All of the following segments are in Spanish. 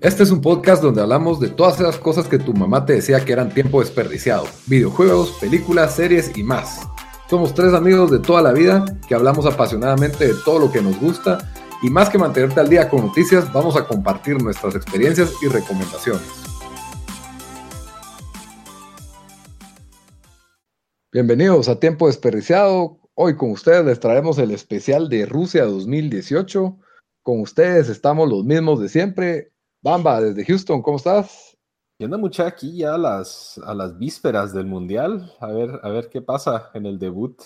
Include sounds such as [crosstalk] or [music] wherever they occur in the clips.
Este es un podcast donde hablamos de todas esas cosas que tu mamá te decía que eran tiempo desperdiciado. Videojuegos, películas, series y más. Somos tres amigos de toda la vida que hablamos apasionadamente de todo lo que nos gusta y más que mantenerte al día con noticias, vamos a compartir nuestras experiencias y recomendaciones. Bienvenidos a Tiempo Desperdiciado. Hoy con ustedes les traemos el especial de Rusia 2018. Con ustedes estamos los mismos de siempre. Bamba, desde Houston, ¿cómo estás? Y anda mucha aquí ya a las, a las vísperas del Mundial. A ver, a ver qué pasa en el debut.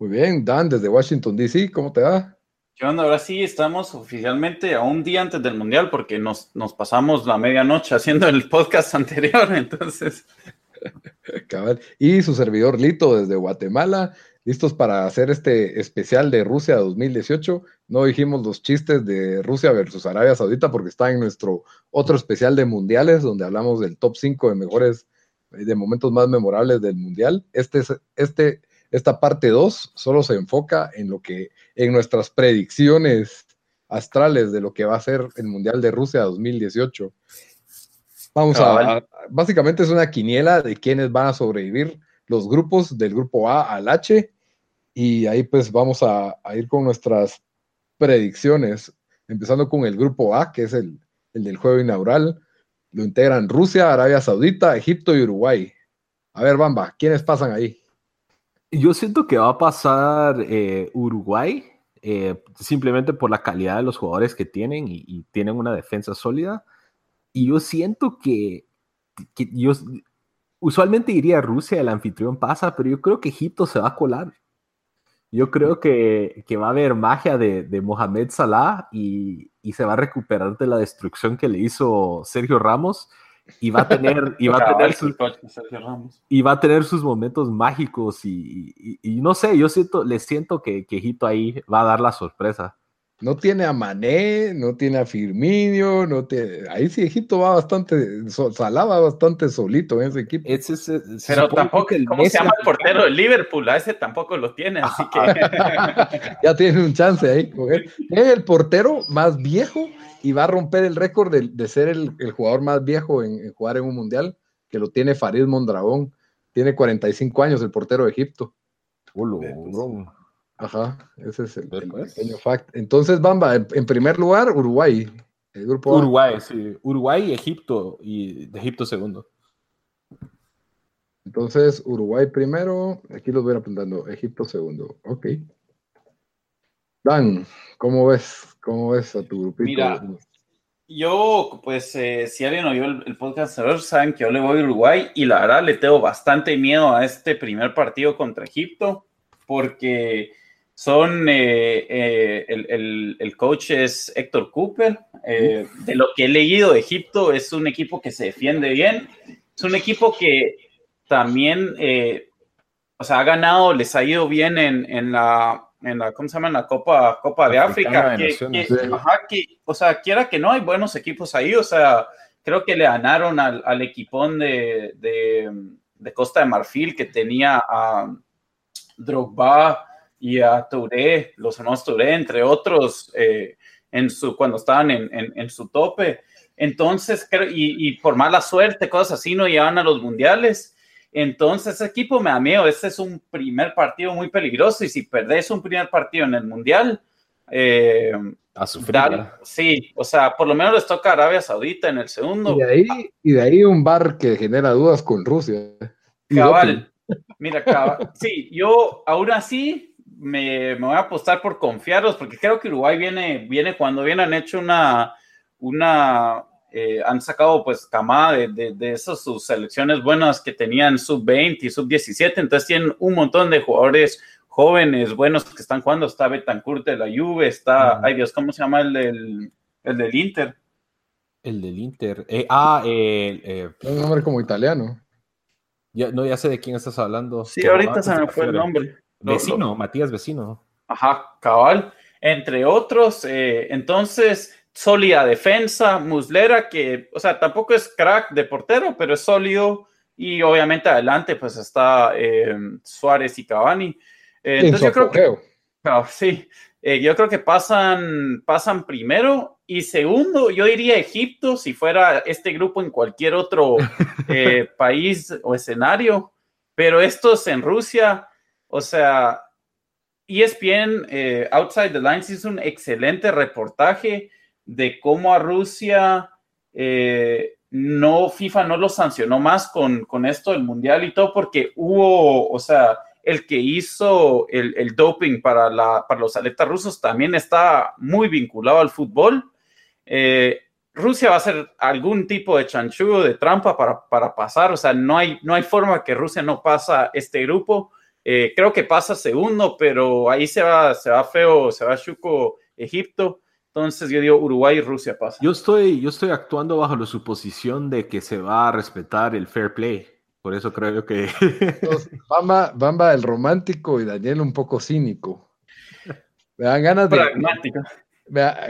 Muy bien, Dan, desde Washington, D.C., ¿cómo te va? ¿Qué onda? Ahora sí estamos oficialmente a un día antes del Mundial porque nos, nos pasamos la medianoche haciendo el podcast anterior, [laughs] entonces... Y su servidor Lito desde Guatemala, listos para hacer este especial de Rusia 2018. No dijimos los chistes de Rusia versus Arabia Saudita porque está en nuestro otro especial de mundiales, donde hablamos del top 5 de mejores, de momentos más memorables del mundial. Este, este, esta parte 2 solo se enfoca en lo que, en nuestras predicciones astrales de lo que va a ser el Mundial de Rusia 2018. Vamos a, básicamente es una quiniela de quiénes van a sobrevivir los grupos del grupo A al H y ahí pues vamos a, ir con nuestras predicciones, empezando con el grupo A, que es el, del juego inaugural. Lo integran Rusia, Arabia Saudita, Egipto y Uruguay. A ver, Bamba, ¿quiénes pasan ahí? Yo siento que va a pasar eh, Uruguay, eh, simplemente por la calidad de los jugadores que tienen y tienen una defensa sólida. Y yo siento que, yo usualmente diría Rusia, el anfitrión pasa, pero yo creo que Egipto se va a colar. Yo creo que, va a haber magia de, Mohamed Salah y, se va a recuperar de la destrucción que le hizo Sergio Ramos y va a tener, y [laughs] va a tener, sus, y va a tener sus momentos mágicos y, no sé, yo siento, le siento que, que Egipto ahí va a dar la sorpresa. No tiene a Mané, no tiene a Firmino, no tiene... ahí sí Egipto va bastante, salaba bastante solito en ese equipo. Pero tampoco, ¿cómo se llama el portero de Liverpool? A ese tampoco lo tiene, así que... [laughs] ya tiene un chance ahí. Es el portero más viejo y va a romper el récord de, ser el, jugador más viejo en, jugar en un mundial, que lo tiene Farid Mondragón. Tiene 45 años el portero de Egipto. Ajá, ese es el, pequeño fact. Entonces, Bamba, en, primer lugar, Uruguay. El grupo Uruguay, sí. Uruguay y Egipto, y Egipto segundo. Entonces, Uruguay primero, aquí los voy apuntando, Egipto segundo. Ok. Dan, ¿cómo ves? ¿Cómo ves a tu grupito? Mira, yo, pues, eh, si alguien oyó el, el podcast saben que yo le voy a Uruguay y la verdad le tengo bastante miedo a este primer partido contra Egipto, porque son, eh, eh, el, coach es Héctor Cooper. Eh, de lo que he leído de Egipto, es un equipo que se defiende bien. Es un equipo que también, o sea, ha ganado, les ha ido bien en, la, en la, ¿cómo se llama? la Copa, Copa de África. o sea, quiera que no, hay buenos equipos ahí. O sea, creo que le ganaron al, al equipón de, de, Costa de Marfil que tenía a Drogba y a Touré, los hermanos Touré, entre otros, eh, en su, cuando estaban en, en, su tope. Entonces, y, y, por mala suerte, cosas así, no llevan a los mundiales. Entonces, ese equipo me da miedo. Este es un primer partido muy peligroso y si perdés un primer partido en el mundial, eh, a sufrir. sí, o sea, por lo menos les toca Arabia Saudita en el segundo. Y de ahí, y de ahí un bar que genera dudas con Rusia. Cabal. Mira, cabal. Sí, yo aún así me, voy a apostar por confiarlos, porque creo que Uruguay viene, viene cuando bien han hecho una, una eh, han sacado pues camada de, de, esas sus selecciones buenas que tenían sub-20 y sub-17, entonces tienen un montón de jugadores jóvenes, buenos que están jugando, está Betancourt de la Juve, está, ay Dios, ¿cómo se llama el del, el del Inter? El del Inter, eh, ah, eh, un nombre como italiano. Ya, no, ya sé de quién estás hablando. Sí, ahorita se me fue el nombre. Vecino, Matías Vecino. Ajá, cabal. Entre otros, eh, entonces, sólida defensa, Muslera, que, o sea, tampoco es crack de portero, pero es sólido. Y obviamente adelante, pues está eh, Suárez y Cavani. Eh, entonces, yo creo que. sí, yo creo que pasan, pasan primero y segundo, yo diría Egipto, si fuera este grupo en cualquier otro [laughs] eh, país o escenario, pero estos en Rusia, o sea, ESPN eh, Outside the Lines hizo un excelente reportaje de cómo a Rusia eh, no, FIFA no lo sancionó más con, con esto del Mundial y todo, porque hubo, o sea, el que hizo el, doping para, la, para los atletas rusos también está muy vinculado al fútbol. Eh, Rusia va a hacer algún tipo de chanchullo, de trampa para, para, pasar, o sea, no hay, no hay forma que Rusia no pasa este grupo. Eh, creo que pasa segundo, pero ahí se va, se va feo, se va chuco Egipto. Entonces yo digo Uruguay y Rusia pasa. Yo estoy, yo estoy actuando bajo la suposición de que se va a respetar el fair play. Por eso creo que. [laughs] Bamba, Bamba el romántico y Daniel un poco cínico. Me dan ganas de. Pragmático.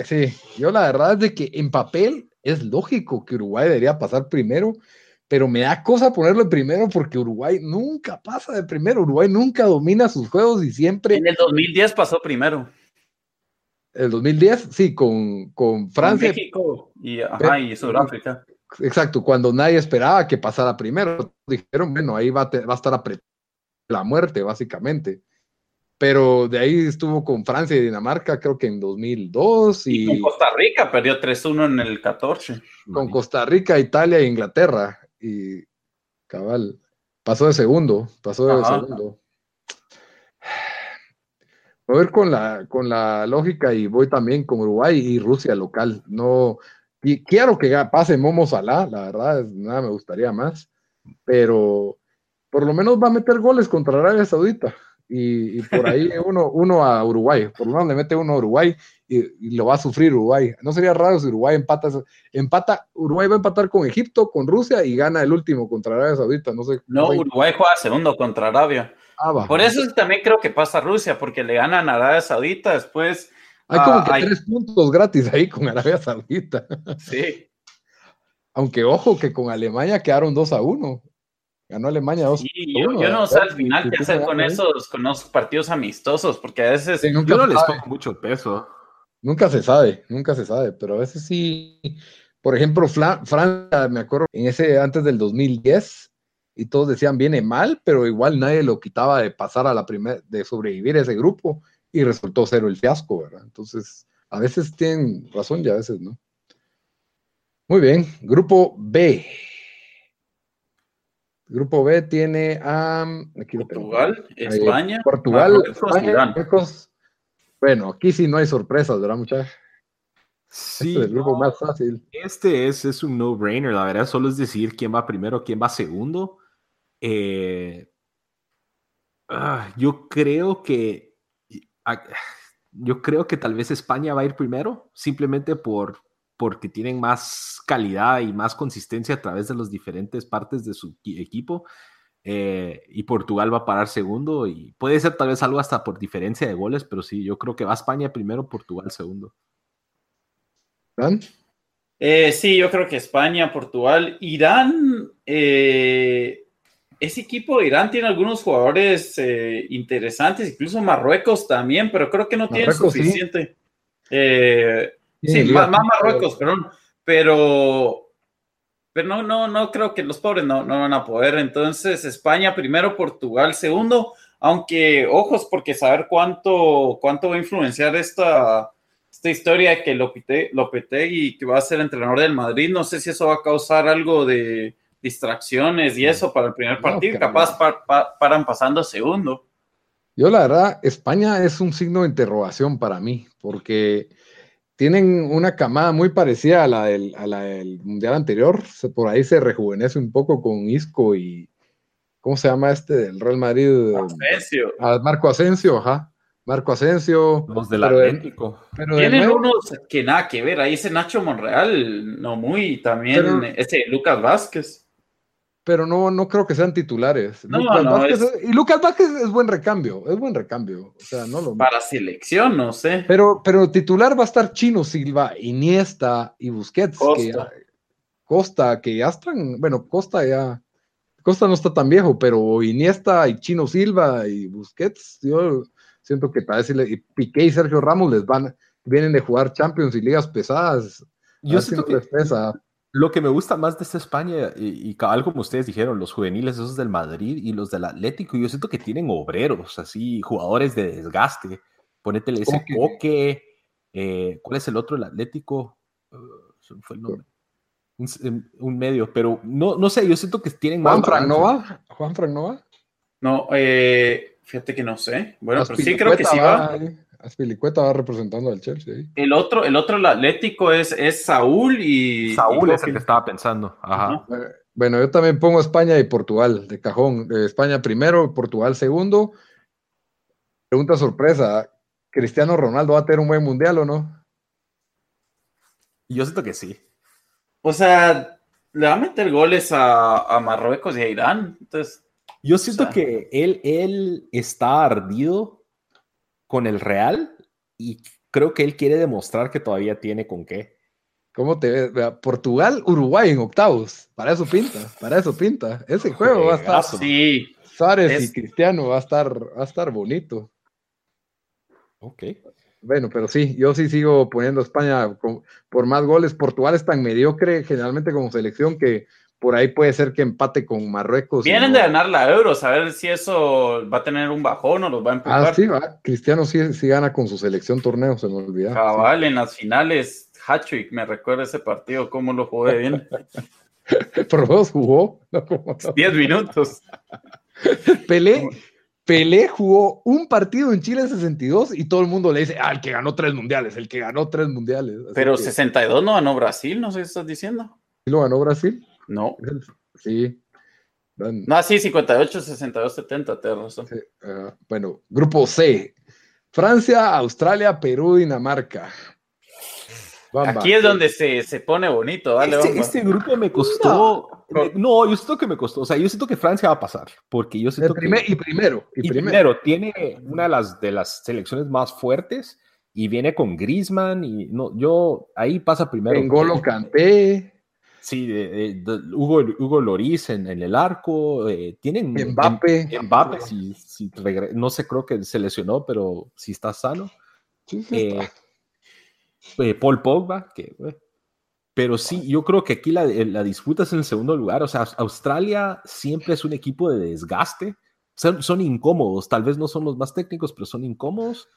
Sí, yo la verdad es de que en papel es lógico que Uruguay debería pasar primero, pero me da cosa ponerlo en primero porque Uruguay nunca pasa de primero. Uruguay nunca domina sus juegos y siempre. En el 2010 pasó primero. El 2010, sí, con, con Francia. México y, ajá, y Sudáfrica. Exacto, cuando nadie esperaba que pasara primero, dijeron, bueno, ahí va, a, va a estar la muerte, básicamente. Pero de ahí estuvo con Francia y Dinamarca, creo que en 2002. Y, con Costa Rica perdió 3-1 en el 14. Con Costa Rica, Italia e Inglaterra. Y cabal, pasó de segundo, pasó de segundo. Voy a ver con la, con la lógica y voy también con Uruguay y Rusia local. No, y quiero que pase Momo Salah, la verdad, nada me gustaría más, pero por lo menos va a meter goles contra Arabia Saudita. Y, por ahí uno, uno a Uruguay, por lo menos le mete uno a Uruguay y, lo va a sufrir Uruguay. No sería raro si Uruguay empata, empata, Uruguay va a empatar con Egipto, con Rusia y gana el último contra Arabia Saudita. No sé. No, Uruguay juega segundo contra Arabia. Ah, por eso también creo que pasa Rusia, porque le ganan a Arabia Saudita, después hay como que ah, tres puntos gratis ahí con Arabia Saudita. Sí. Aunque ojo que con Alemania quedaron 2 a 1. Ganó Alemania 2 sí, yo, no sé al final qué hacer con esos, con esos partidos amistosos, porque a veces yo no les pongo mucho peso. Nunca se sabe, nunca se sabe, pero a veces sí. Por ejemplo, Francia, me acuerdo, en ese antes del 2010, y todos decían viene mal, pero igual nadie lo quitaba de pasar a la primera, de sobrevivir ese grupo y resultó cero el fiasco, ¿verdad? Entonces, a veces tienen razón y a veces no. Muy bien, grupo B. Grupo B tiene a Portugal, España, Portugal, España, Bueno, aquí sí no hay sorpresas, ¿verdad, muchachos? Sí, este es el grupo más fácil. Este es, es un no-brainer, la verdad, solo es decidir quién va primero, quién va segundo. Eh, ah, yo creo que yo creo que tal vez España va a ir primero, simplemente por, porque tienen más calidad y más consistencia a través de las diferentes partes de su equipo. Eh, y Portugal va a parar segundo y puede ser tal vez algo hasta por diferencia de goles, pero sí, yo creo que va España primero, Portugal segundo. ¿Dan? Eh, sí, yo creo que España, Portugal, Irán, eh, ese equipo de Irán tiene algunos jugadores eh, interesantes, incluso Marruecos también, pero creo que no tiene suficiente. Eh, sí, más, Marruecos, perdón. Pero, pero no, no, no creo que los pobres no, no van a poder. Entonces, España primero, Portugal segundo, aunque ojos, porque saber cuánto, cuánto va a influenciar esta, esta historia de que Lopetegui, que va a ser entrenador del Madrid, no sé si eso va a causar algo de distracciones y eso para el primer partido, capaz paran pasando segundo. Yo la verdad, España es un signo de interrogación para mí, porque tienen una camada muy parecida a la del, Mundial anterior, por ahí se rejuvenece un poco con Isco y, ¿cómo se llama este del Real Madrid? Asensio. Ah, Marco Asensio, ajá. Marco Asensio. Los del Atlético. Tienen unos que nada que ver. Ahí ese Nacho Monreal, no muy. También ese Lucas Vázquez pero no, no creo que sean titulares. Y Lucas Vázquez es buen recambio, es buen recambio. O sea, no lo... Para selección, no sé. Pero, pero titular va a estar Chino Silva, Iniesta y Busquets. Costa. Que Costa, que ya están, bueno, Costa ya, Costa no está tan viejo, pero Iniesta y Chino Silva y Busquets, yo siento que tal vez y Piqué y Sergio Ramos les van, vienen de jugar Champions y ligas pesadas. Yo siento que lo que me gusta más de esta España, y, cabal como ustedes dijeron, los juveniles, esos del Madrid y los del Atlético, yo siento que tienen obreros, así, jugadores de desgaste. Ponétele ese Coque, eh, ¿cuál es el otro, el Atlético? Uh, fue el nombre. Un, medio, pero no, no sé, yo siento que tienen Juan Frank Nova. Juan Frank Nova. No, eh, fíjate que no sé. Bueno, pero sí creo que sí va. Aspilicueta va representando al Chelsea. El otro, el otro el Atlético es, es Saúl y. Saúl es el que estaba pensando. Ajá. Bueno, yo también pongo España y Portugal de cajón. España primero, Portugal segundo. Pregunta sorpresa: ¿Cristiano Ronaldo va a tener un buen mundial o no? Yo siento que sí. O sea, le va a meter goles a, Marruecos y a Irán. Entonces. Yo siento que él, él está ardido con el Real y creo que él quiere demostrar que todavía tiene con qué. ¿Cómo te ves? Portugal, Uruguay en octavos. Para eso pinta, para eso pinta. Ese juego va a estar. Sí. Suárez y Cristiano va a estar, va a estar bonito. Ok. Bueno, pero sí, yo sí sigo poniendo a España por más goles. Portugal es tan mediocre generalmente como selección que por ahí puede ser que empate con Marruecos. Vienen de ganar la Euro, a ver si eso va a tener un bajón o los va a empujar. Ah, sí, va. Cristiano sí, sí gana con su selección torneo, se me olvidó. Cabal, en las finales, Hattrick, me recuerda ese partido, cómo lo jugué bien. [laughs] Por lo jugó. 10 minutos. Pelé, Pelé jugó un partido en Chile en 62 y todo el mundo le dice, ah, el que ganó tres mundiales, el que ganó tres mundiales. Pero 62 no ganó Brasil, no sé qué estás diciendo. ¿Sí lo ganó Brasil? No. Sí. No, sí, 58, 62, 70, te razón. bueno, grupo C. Francia, Australia, Perú, Dinamarca. Aquí es donde se, se pone bonito. este, este, grupo me costó. No. yo siento que me costó. O sea, yo siento que Francia va a pasar. Porque yo siento que. Y primero. Y, primero. tiene una de las, de las selecciones más fuertes y viene con Griezmann. Y no, yo ahí pasa primero. Golo Canté. Sí, Hugo, Hugo Loris en, el arco, eh, tienen Mbappe. Mbappe, si, si no sé, creo que se lesionó, pero si está sano. Eh, eh, Paul Pogba, que, pero sí, yo creo que aquí la, la, disputa es en el segundo lugar. O sea, Australia siempre es un equipo de desgaste. Son, son incómodos, tal vez no son los más técnicos, pero son incómodos.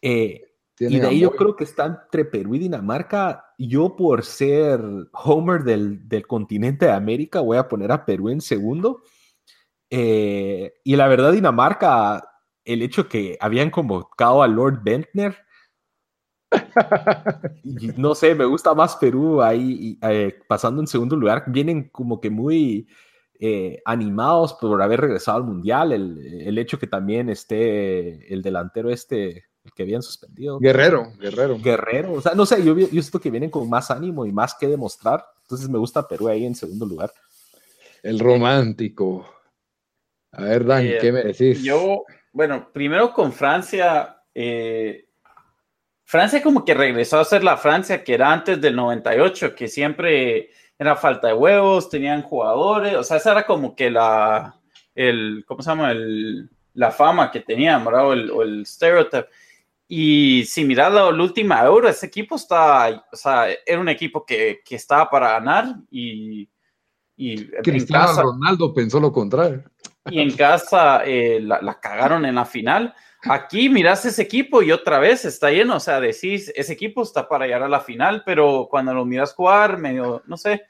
Eh, y de ahí yo creo que está entre Perú y Dinamarca. Yo por ser Homer del, del continente de América voy a poner a Perú en segundo. Eh, y la verdad Dinamarca, el hecho que habían convocado a Lord Bentner, no sé, me gusta más Perú ahí eh, pasando en segundo lugar. Vienen como que muy eh, animados por haber regresado al Mundial. El, el hecho que también esté el delantero este que habían suspendido. Guerrero, Guerrero. Guerrero, o sea, no sé, yo, yo siento que vienen con más ánimo y más que demostrar. Entonces me gusta Perú ahí en segundo lugar. El romántico. A ver, Dan, eh, ¿qué me decís? Yo, bueno, primero con Francia. Eh, Francia como que regresó a ser la Francia que era antes del 98, que siempre era falta de huevos, tenían jugadores, o sea, esa era como que la, el, ¿cómo se llama? El, la fama que tenían, ¿verdad? O el, o el stereotype. Y si miras la, última Euro, ese equipo está, o sea, era un equipo que, que estaba para ganar y, y Cristiano casa, Ronaldo pensó lo contrario. [laughs] Y en casa eh, la, la, cagaron en la final. Aquí miras ese equipo y otra vez está lleno, o sea, decís, ese equipo está para llegar a la final, pero cuando lo miras jugar, medio, no sé,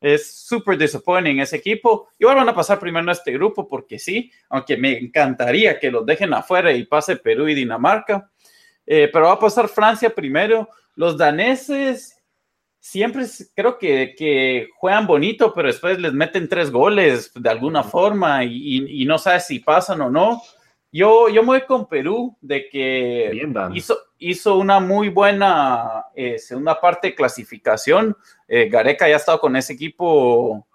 es súper disappointing ese equipo. Igual van a pasar primero en este grupo porque sí, aunque me encantaría que los dejen afuera y pase Perú y Dinamarca. Eh, pero va a pasar Francia primero. Los daneses siempre creo que, que, juegan bonito, pero después les meten tres goles de alguna forma y, y, no sabes si pasan o no. Yo, yo me voy con Perú de que hizo, hizo una muy buena eh, segunda parte de clasificación. Eh, Gareca ya ha estado con ese equipo,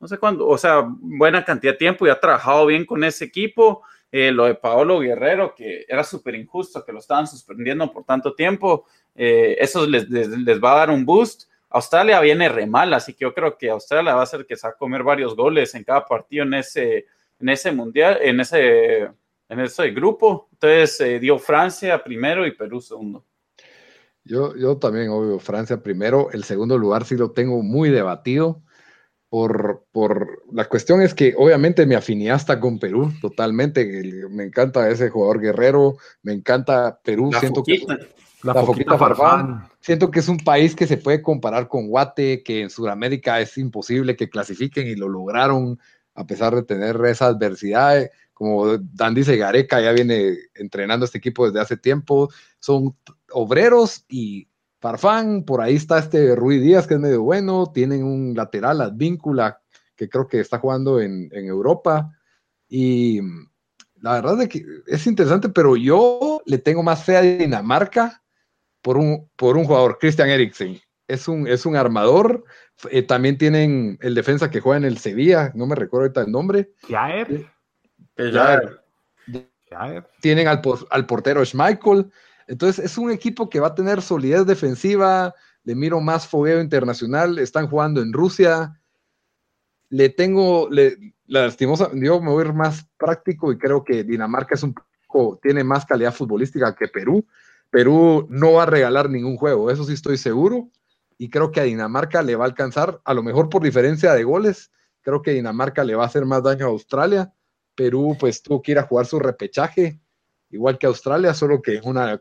no sé cuándo, o sea, buena cantidad de tiempo y ha trabajado bien con ese equipo. Eh, lo de Paolo Guerrero, que era súper injusto que lo estaban suspendiendo por tanto tiempo, eh, eso les, les, va a dar un boost. Australia viene re mal, así que yo creo que Australia va a ser que se va a comer varios goles en cada partido en ese, en ese mundial, en ese, en grupo. Entonces eh, dio Francia primero y Perú segundo. Yo, yo también, obvio, Francia primero. El segundo lugar sí lo tengo muy debatido. Por, por, la cuestión es que obviamente mi afinidad está con Perú totalmente. Me encanta ese jugador guerrero, me encanta Perú. siento que la, foquita, Farfán. Siento que es un país que se puede comparar con Guate, que en Sudamérica es imposible que clasifiquen y lo lograron a pesar de tener esa adversidad. Como Dan dice, Gareca ya viene entrenando este equipo desde hace tiempo. Son obreros y Farfán, por ahí está este Rui Díaz, que es medio bueno. Tienen un lateral, Advíncula, que creo que está jugando en, en Europa. Y la verdad es que es interesante, pero yo le tengo más fe a Dinamarca por un, por un jugador, Christian Eriksen. Es un, es un armador. Eh, también tienen el defensa que juega en el Sevilla, no me recuerdo ahorita el nombre. Jair. Jair. Tienen al, al portero Schmeichel. Entonces es un equipo que va a tener solidez defensiva, le miro más fogueo internacional, están jugando en Rusia. Le tengo, le, lastimosa, yo me voy a ir más práctico y creo que Dinamarca es un poco, tiene más calidad futbolística que Perú. Perú no va a regalar ningún juego, eso sí estoy seguro. Y creo que a Dinamarca le va a alcanzar, a lo mejor por diferencia de goles, creo que Dinamarca le va a hacer más daño a Australia. Perú pues tuvo que ir a jugar su repechaje igual que Australia, solo que es una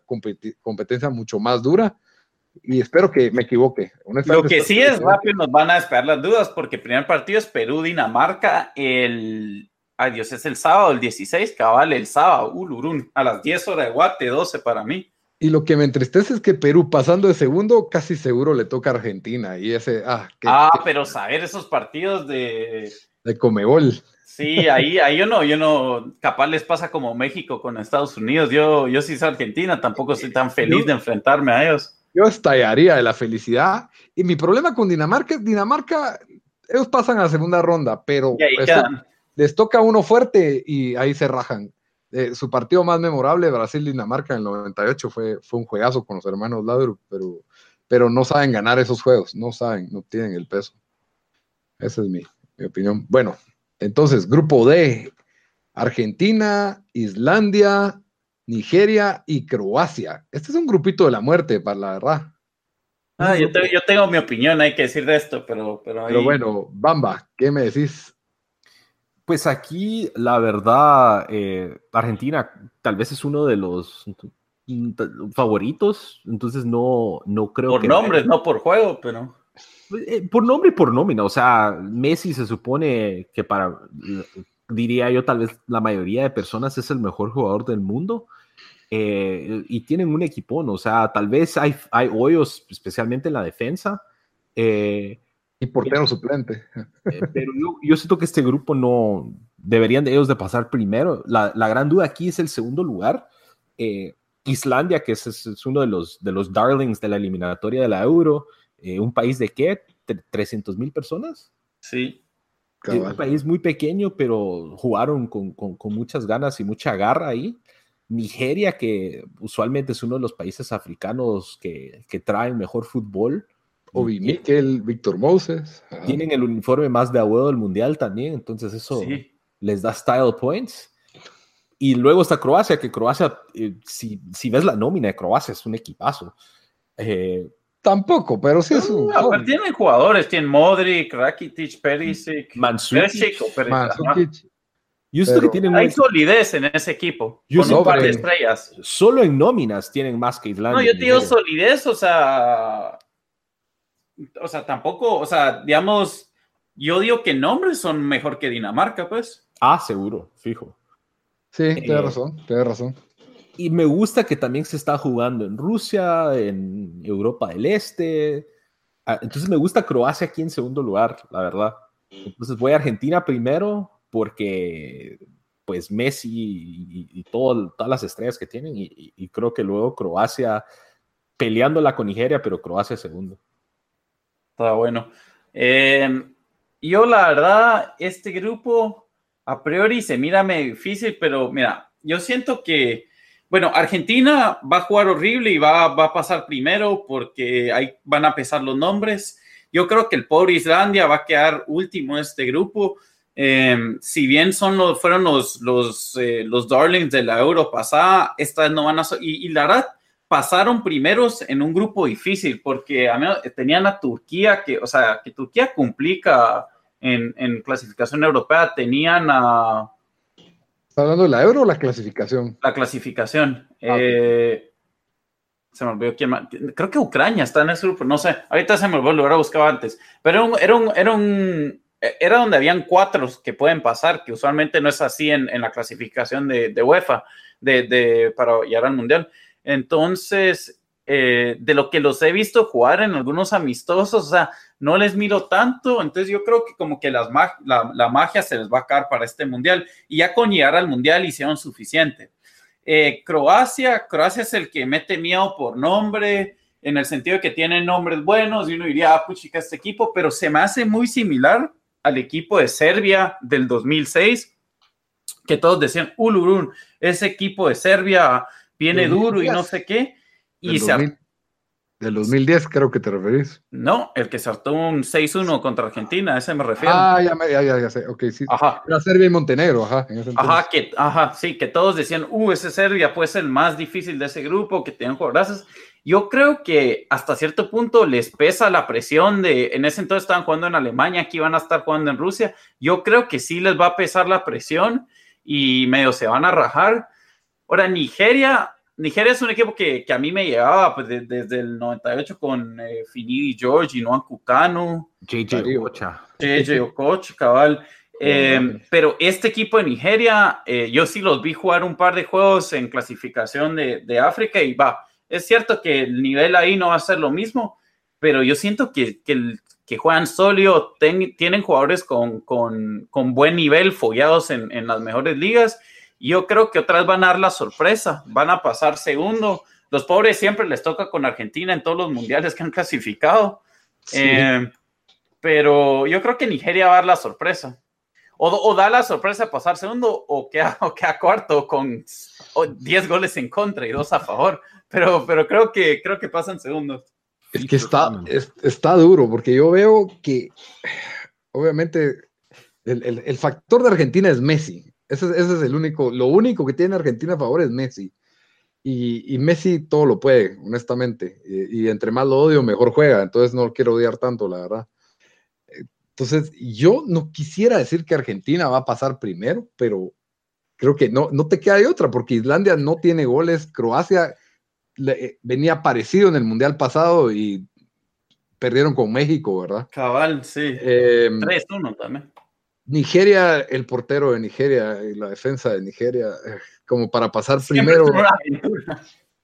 competencia mucho más dura. Y espero que me equivoque. Lo que sí es rápido, nos van a esperar las dudas, porque el primer partido es Perú-Dinamarca. El. Ay Dios, es el sábado, el 16, cabal, el sábado, Ulurún, a las 10 horas de Guate, 12 para mí. Y lo que me entristece es que Perú, pasando de segundo, casi seguro le toca a Argentina. Y ese. Ah, ah pero saber esos partidos de. De Comebol. Sí, ahí, ahí yo no, yo no, capaz les pasa como México con Estados Unidos. Yo, yo sí soy Argentina, tampoco soy tan feliz de enfrentarme a ellos. Yo estallaría de la felicidad. Y mi problema con Dinamarca es Dinamarca, ellos pasan a la segunda ronda, pero les toca uno fuerte y ahí se rajan. Eh, su partido más memorable, Brasil-Dinamarca en el 98, fue, fue un juegazo con los hermanos Ladru, pero, pero no saben ganar esos juegos, no saben, no tienen el peso. Esa es mi, mi opinión. Bueno, entonces, grupo D, Argentina, Islandia, Nigeria y Croacia. Este es un grupito de la muerte, para la verdad. Ah, yo, tengo mi opinión, hay que decir de esto, pero... Pero, bueno, Bamba, ¿qué me decís? Pues aquí, la verdad, eh, Argentina tal vez es uno de los favoritos, entonces no, no creo que... Por nombres, no por juego, pero... Eh, por nombre y por nómina, o sea, Messi se supone que para, diría yo, tal vez la mayoría de personas es el mejor jugador del mundo. Eh, y tienen un equipón, o sea, tal vez hay, hay hoyos, especialmente en la defensa. Eh, y portero suplente. pero yo, siento que este grupo no deberían de ellos de pasar primero. La, la gran duda aquí es el segundo lugar. Islandia, que es, es, uno de los, de los darlings de la eliminatoria de la Euro, eh, un país de qué? 300 mil personas. Sí. un país muy pequeño, pero jugaron con, muchas ganas y mucha garra ahí. Nigeria, que usualmente es uno de los países africanos que, que traen mejor fútbol. Obi Mikel, Víctor Moses. Tienen el uniforme más de abuelo del mundial también, entonces eso les da style points. Y luego está Croacia, que Croacia, eh, si, si, ves la nómina de Croacia, es un equipazo. Eh, Tampoco, pero sí es un. No, tienen jugadores, tienen Modric, Rakitic, Perisic, Mandzukic. que tienen Hay solidez en ese equipo. con un par de estrellas. Solo en nóminas tienen más que Islandia. No, yo te digo solidez, o sea. O sea, tampoco, o sea, digamos, yo digo que nombres son mejor que Dinamarca, pues. Ah, seguro, fijo. Sí, tienes eh, razón, tienes razón y me gusta que también se está jugando en Rusia, en Europa del Este. Ah, entonces me gusta Croacia aquí en segundo lugar, la verdad. Entonces voy a Argentina primero porque pues Messi y, todas las estrellas que tienen y, creo que luego Croacia peleándola con Nigeria, pero Croacia segundo. Está bueno. Em, yo la verdad, este grupo a priori se mira difícil, pero mira, yo siento que bueno, Argentina va a jugar horrible y va, a pasar primero porque ahí van a pesar los nombres. Yo creo que el pobre Islandia va a quedar último en este grupo. Em, si bien son los, fueron eh, los darlings de la Euro pasada, estas no van a... Y, y la verdad, pasaron primeros en un grupo difícil, porque a mí, tenían a Turquía, que, o sea, que Turquía complica en, en clasificación europea, tenían a... ¿Está hablando de la euro o la clasificación? La clasificación. Ah, eh, se me olvidó quién más. Creo que Ucrania está en ese grupo, no sé. Ahorita se me olvidó, lo hubiera buscado antes. Pero era un, era un, era donde habían cuatro que pueden pasar, que usualmente no es así en, en la clasificación de, de UEFA de, de, para llegar al Mundial. Entonces, eh, de lo que los he visto jugar en algunos amistosos, o sea, no les miro tanto, entonces yo creo que como que las la, la, magia se les va a caer para este mundial y ya con llegar al mundial hicieron suficiente. Eh, Croacia, Croacia es el que mete miedo por nombre, en el sentido de que tiene nombres buenos y uno diría, ah, puchica, este equipo, pero se me hace muy similar al equipo de Serbia del 2006, que todos decían, Ulurun, ese equipo de Serbia viene duro y no sé qué. Y se, del 2010 creo que te referís. No, el que saltó un 6-1 contra Argentina, ese me refiero. Ah, ya, ya, ya, ya, sé, ok, sí. Ajá. Era Serbia y Montenegro, ajá. ajá, que, ajá, sí, que todos decían, uh, ese Serbia puede ser el más difícil de ese grupo, que tienen jugadores. Yo creo que hasta cierto punto les pesa la presión de, en ese entonces estaban jugando en Alemania, aquí van a estar jugando en Rusia. Yo creo que sí les va a pesar la presión y medio se van a rajar. Ahora, Nigeria, Nigeria es un equipo que, que a mí me llevaba pues, desde el 98 con eh, Finidi George, Noan Kukanu, JJ Okocha. JJ Okocha, cabal. [laughs] Eh, pero este equipo de Nigeria, eh, yo sí los vi jugar un par de juegos en clasificación de, de, África y va, es cierto que el nivel ahí no va a ser lo mismo, pero yo siento que, que, que juegan sólido, tienen jugadores con, con, con, buen nivel, follados en, en las mejores ligas yo creo que otras van a dar la sorpresa, van a pasar segundo. Los pobres siempre les toca con Argentina en todos los mundiales que han clasificado. Eh, pero yo creo que Nigeria va a dar la sorpresa. O, da la sorpresa de pasar segundo o queda, [laughs] o queda cuarto con 10 goles en contra y dos a favor. Pero, pero creo, que, creo que pasan segundos. Es que está, está duro porque yo veo que obviamente el, el factor de Argentina es Messi. Ese, es el único, lo único que tiene Argentina a favor es Messi. Y, Messi todo lo puede, honestamente. Y, entre más lo odio, mejor juega. Entonces no lo quiero odiar tanto, la verdad. Entonces, yo no quisiera decir que Argentina va a pasar primero, pero creo que no, no te queda de otra, porque Islandia no tiene goles. Croacia eh, venía parecido en el Mundial pasado y perdieron con México, ¿verdad? Cabal, sí. 3-1 em, también. Nigeria, el portero de Nigeria y la defensa de Nigeria, eh, como para pasar primero.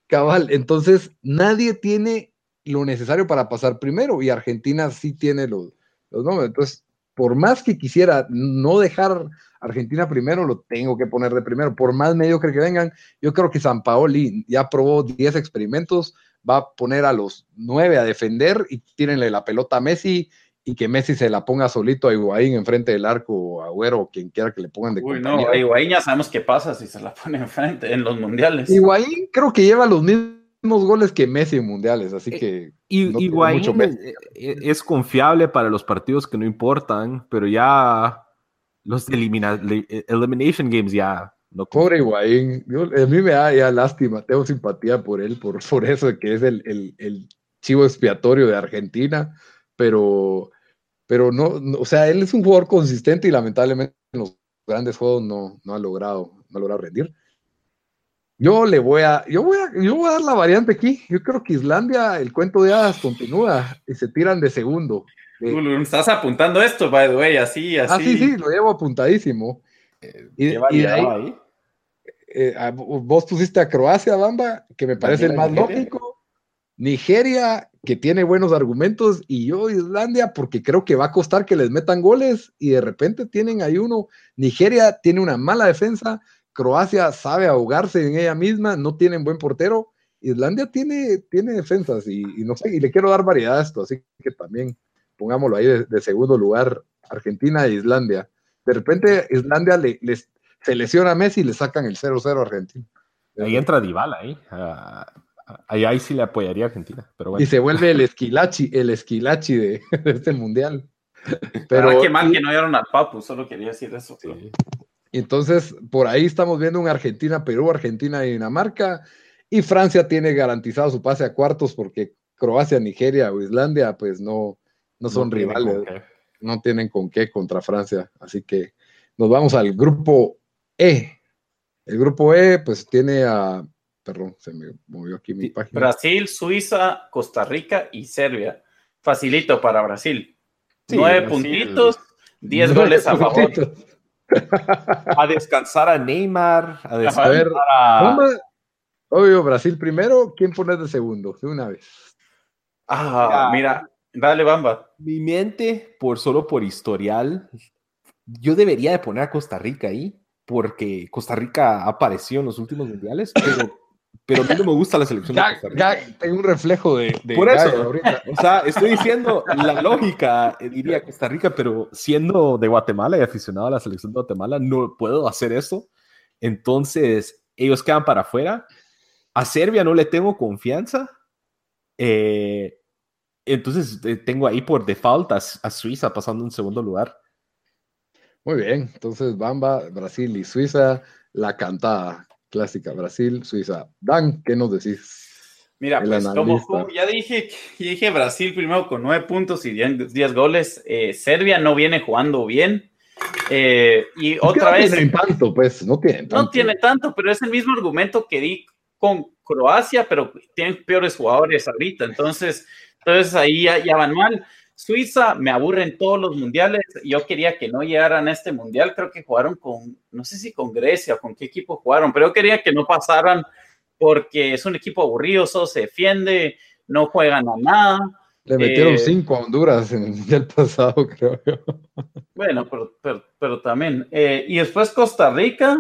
Cabal, entonces nadie tiene lo necesario para pasar primero y Argentina sí tiene los, los nombres. Entonces, por más que quisiera no dejar Argentina primero, lo tengo que poner de primero. Por más mediocre que vengan, yo creo que San Paoli ya probó 10 experimentos, va a poner a los 9 a defender y tírenle la pelota a Messi y que Messi se la ponga solito a Higuaín enfrente del arco, o a Agüero, o quien quiera que le pongan de Uy, no, a Higuaín ya sabemos qué pasa si se la pone enfrente en los mundiales. Higuaín creo que lleva los mismos goles que Messi en mundiales, así eh, que... Y, Higuaín eh, es, confiable para los partidos que no importan, pero ya los elimina, elimination games ya... No Pobre Higuaín, a mí me da ya lástima, tengo simpatía por él, por, [laughs] por eso que es el, el, el chivo expiatorio de Argentina, pero pero no, o sea, él es un jugador consistente y lamentablemente en los grandes juegos no, no ha logrado, no ha logrado rendir. Yo le voy a, yo voy a, yo voy a dar la variante aquí. Yo creo que Islandia, el cuento de hadas continúa y se tiran de segundo. estás apuntando esto, by the way, así, así. Ah, sí, sí, lo llevo apuntadísimo. Eh, y, ahí, eh, vos pusiste a Croacia, Bamba, que me parece el más lógico. Nigeria, que tiene buenos argumentos, y yo Islandia, porque creo que va a costar que les metan goles, y de repente tienen ahí uno. Nigeria tiene una mala defensa, Croacia sabe ahogarse en ella misma, no tienen buen portero. Islandia tiene, tiene defensas, y, no sé, y le quiero dar variedad a esto, así que también pongámoslo ahí de, segundo lugar, Argentina e Islandia. De repente Islandia le, les, se lesiona a Messi y le sacan el 0-0 a Argentina. Ahí entra Dybala, ¿eh? Ahí, ahí sí le apoyaría a Argentina. Pero bueno. Y se vuelve el [laughs] esquilachi, el esquilachi de, este mundial. Pero qué mal que no dieron al Papu, solo quería decir eso. Entonces, por ahí estamos viendo un Argentina-Perú, Argentina-Dinamarca. Y Francia tiene garantizado su pase a cuartos porque Croacia, Nigeria o Islandia, pues no, no son rivales, no tienen con qué contra Francia. Así que nos vamos al grupo E. El grupo E, pues tiene a, perdón, se me movió aquí mi página. Brasil, Suiza, Costa Rica y Serbia. Facilito para Brasil. Nueve puntitos, diez goles a favor. [laughs] a descansar a Neymar, a descansar a... Obvio, Brasil primero, ¿quién pone de segundo? De una vez. Ah, mira, dale, Bamba. Mi mente, por solo por historial, yo debería de poner a Costa Rica ahí, porque Costa Rica apareció en los últimos mundiales, pero, pero a mí no me gusta la selección de Costa Rica. Tengo un reflejo de, por eso, o sea, estoy diciendo la lógica, eh, diría Costa Rica, pero siendo de Guatemala y aficionado a la selección de Guatemala, no puedo hacer eso. Entonces, ellos quedan para afuera. A Serbia no le tengo confianza. Eh, entonces eh, tengo ahí por default a, Suiza pasando en segundo lugar. Muy bien, entonces Bamba, Brasil y Suiza, la cantada clásica Brasil, Suiza. Dan, ¿qué nos decís? Mira, pues como, ya dije, dije Brasil primero con nueve puntos y diez, goles. Eh, Serbia no viene jugando bien. Eh, y otra vez. No tiene tanto, pues, no tiene tanto. No tiene tanto, pero es el mismo argumento que di con Croacia, pero tienen peores jugadores ahorita. Entonces, entonces ahí ya, van mal. Suiza me aburre en todos los mundiales. Yo quería que no llegaran a este mundial. Creo que jugaron con, no sé si con Grecia o con qué equipo jugaron, pero yo quería que no pasaran porque es un equipo aburrido, solo se defiende, no juegan a nada. Le metieron eh, cinco a Honduras en el mundial [laughs] pasado, creo yo. Bueno, pero, pero, también. Eh, y después Costa Rica.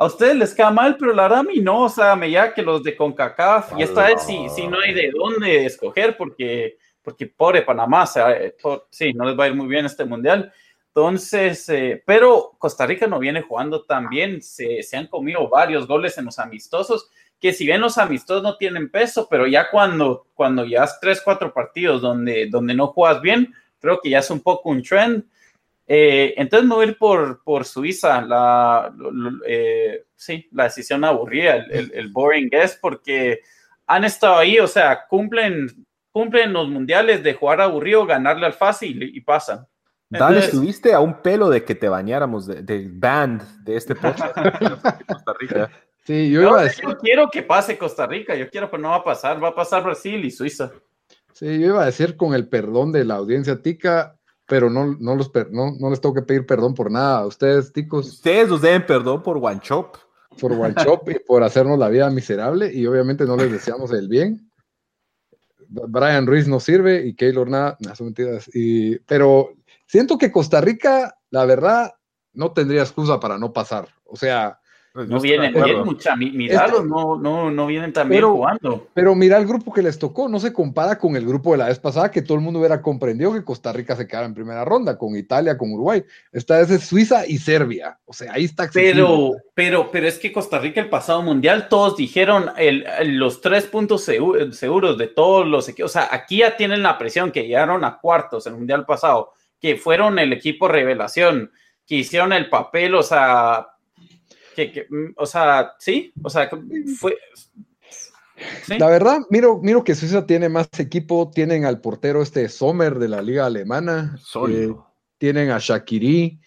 A ustedes les queda mal, pero la verdad a mí no. O sea, me ya que los de CONCACAF. Y esta vez sí, sí no hay de dónde escoger porque porque pobre Panamá, eh, sí, no les va a ir muy bien este mundial. Entonces, eh, pero Costa Rica no viene jugando tan bien, se, se, han comido varios goles en los amistosos, que si bien los amistosos no tienen peso, pero ya cuando, cuando has tres, cuatro partidos donde, donde no juegas bien, creo que ya es un poco un trend. Eh, entonces me voy a ir por, por Suiza, la, sí, la decisión aburrida, el, el, el boring guess, porque han estado ahí, o sea, cumplen cumplen los mundiales de jugar aburrido, ganarle al fácil y, pasan. Dale, estuviste a un pelo de que te bañáramos de, band de este [laughs] podcast Costa Rica. Sí, yo iba a decir. Yo quiero que pase Costa Rica, yo quiero que no va a pasar, va a pasar Brasil y Suiza. Sí, yo iba a decir con el perdón de la audiencia tica, pero no, no, los, no, no les tengo que pedir perdón por nada. Ustedes, ticos. Ustedes nos deben perdón por One Chop. Por One Chop y por hacernos la vida miserable y obviamente no les deseamos el bien. Brian Ruiz no sirve y Keylor nada, son mentiras. Y, pero siento que Costa Rica, la verdad, no tendría excusa para no pasar. O sea, pues no vienen bien, mucha, no, no, no vienen tan bien jugando. Pero mira el grupo que les tocó, no se compara con el grupo de la vez pasada, que todo el mundo hubiera comprendido que Costa Rica se quedara en primera ronda, con Italia, con Uruguay. Esta vez es Suiza y Serbia. O sea, ahí está Pero, pero, pero es que Costa Rica el pasado mundial, todos dijeron el, los tres puntos seguros de todos los equipos. O sea, aquí ya tienen la presión que llegaron a cuartos en el mundial pasado, que fueron el equipo revelación, que hicieron el papel, o sea Mm, o sea, sí, o sea, fue... La verdad, miro, miro que Suiza tiene más equipo, tienen al portero este Sommer de la liga alemana, eh, tienen a Shakiri,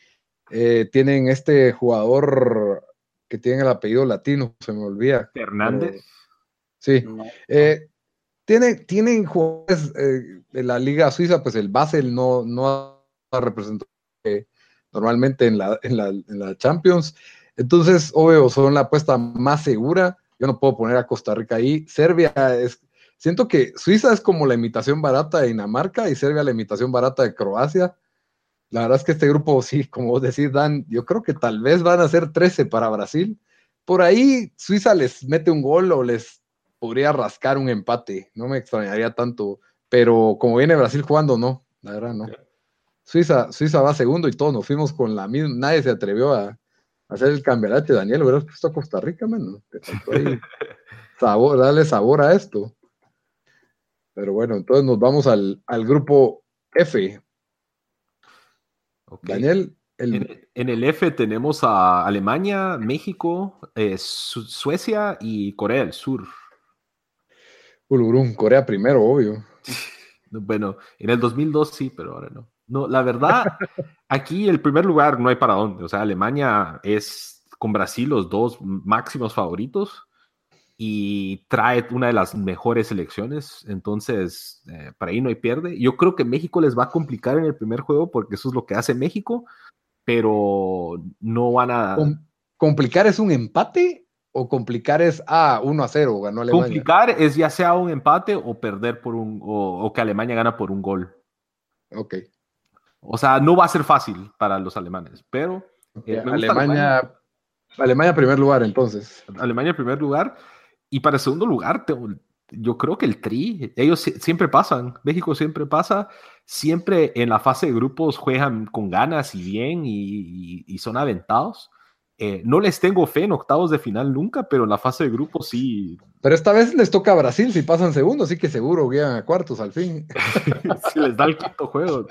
eh, tienen este jugador que tiene el apellido latino, se me olvida. Hernández. sí. Eh, tienen, jugadores de la liga suiza, pues el Basel no, no ha representado normalmente en la, en la, en la Champions. Entonces, obvio, son la apuesta más segura. Yo no puedo poner a Costa Rica ahí. Serbia es. Siento que Suiza es como la imitación barata de Dinamarca y Serbia la imitación barata de Croacia. La verdad es que este grupo, sí, como vos decís, Dan, yo creo que tal vez van a ser 13 para Brasil. Por ahí Suiza les mete un gol o les podría rascar un empate. No me extrañaría tanto. Pero como viene Brasil jugando, no. La verdad, no. Suiza, Suiza va segundo y todos nos fuimos con la misma. Nadie se atrevió a, hacer el campeonato. Daniel, hubieras puesto a Costa Rica, mano. [laughs] sabor, dale sabor a esto. Pero bueno, entonces nos vamos al, grupo F. Daniel. En, el F tenemos a Alemania, México, eh, Suecia y Corea del Sur. Ulurún, Corea primero, obvio. [laughs] Bueno, en el 2002 sí, pero ahora no. No, la verdad, aquí el primer lugar no hay para dónde. O sea, Alemania es con Brasil los dos máximos favoritos y trae una de las mejores selecciones. Entonces, eh, para ahí no hay pierde. Yo creo que México les va a complicar en el primer juego porque eso es lo que hace México, pero no van a. ¿Complicar es un empate o complicar es, ah, 1 a 0, ganó Alemania? Complicar es ya sea un empate o perder por un, o, que Alemania gana por un gol. Ok. O sea, no va a ser fácil para los alemanes, pero... Eh, Alemania, Alemania, primer lugar, entonces. Alemania primer lugar. Y para el segundo lugar, yo creo que el Tri, ellos siempre pasan, México siempre pasa, siempre en la fase de grupos juegan con ganas y bien y son aventados. Eh, no les tengo fe en octavos de final nunca, pero en la fase de grupo sí. Pero esta vez les toca a Brasil si pasan segundo, así que seguro llegan a cuartos al fin. [laughs] si les da el quinto juego.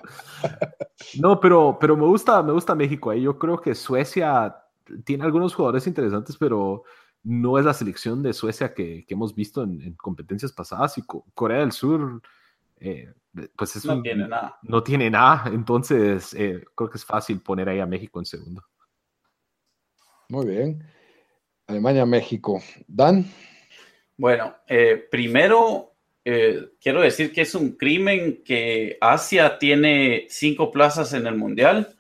No, pero, pero me gusta, me gusta México ahí. Yo creo que Suecia tiene algunos jugadores interesantes, pero no es la selección de Suecia que, hemos visto en, competencias pasadas. Y Corea del Sur, eh, pues no tiene nada. No tiene nada. Entonces, eh, creo que es fácil poner ahí a México en segundo. Muy bien. Alemania, México. Dan. Bueno, eh, primero eh, quiero decir que es un crimen que Asia tiene cinco plazas en el Mundial.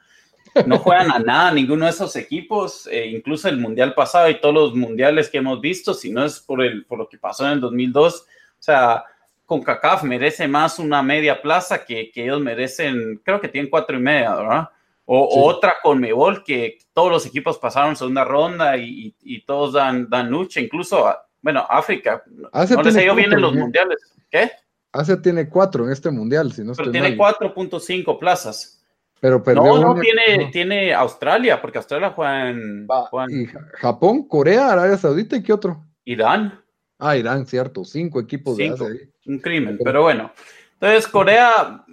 No juegan a nada [laughs] ninguno de esos equipos, eh, incluso el Mundial pasado y todos los mundiales que hemos visto, si no es por, el, por lo que pasó en el 2002. O sea, con CACAF merece más una media plaza que, que ellos merecen, creo que tienen cuatro y media, ¿verdad? O, otra con Mebol, que todos los equipos pasaron segunda ronda y, todos dan, dan lucha, incluso, bueno, África. no les ha ido bien en los mundiales. ¿Qué? Asia tiene cuatro en este mundial, si no Pero tiene 4.5 plazas. Pero no, no, tiene, tiene Australia, porque Australia juega en, Y Japón, Corea, Arabia Saudita y qué otro? Irán. Ah, Irán, cierto, cinco equipos de Asia. Un crimen, pero bueno. Entonces, Corea,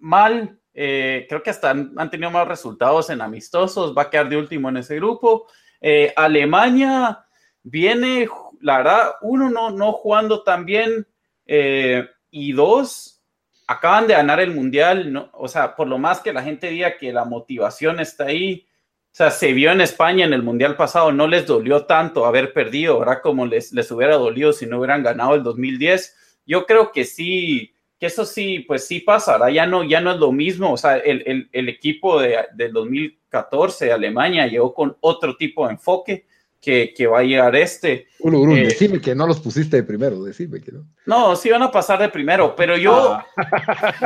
mal, eh, creo que hasta han, tenido más resultados en amistosos. Va a quedar de último en ese grupo. Eh, Alemania viene, la verdad, uno, no, no jugando tan bien. Eh, y dos, acaban de ganar el mundial. ¿no? O sea, por lo más que la gente diga que la motivación está ahí. O sea, se vio en España en el mundial pasado, no les dolió tanto haber perdido, ¿verdad? Como les, les hubiera dolido si no hubieran ganado el 2010. Yo creo que sí, que eso sí, pues sí pasa, ya no, ya no es lo mismo, o sea, el, equipo de, del 2014 de Alemania llegó con otro tipo de enfoque que, va a llegar este. Uno, uno, eh, decime que no los pusiste de primero, decime que no. No, sí van a pasar de primero, pero yo, ah.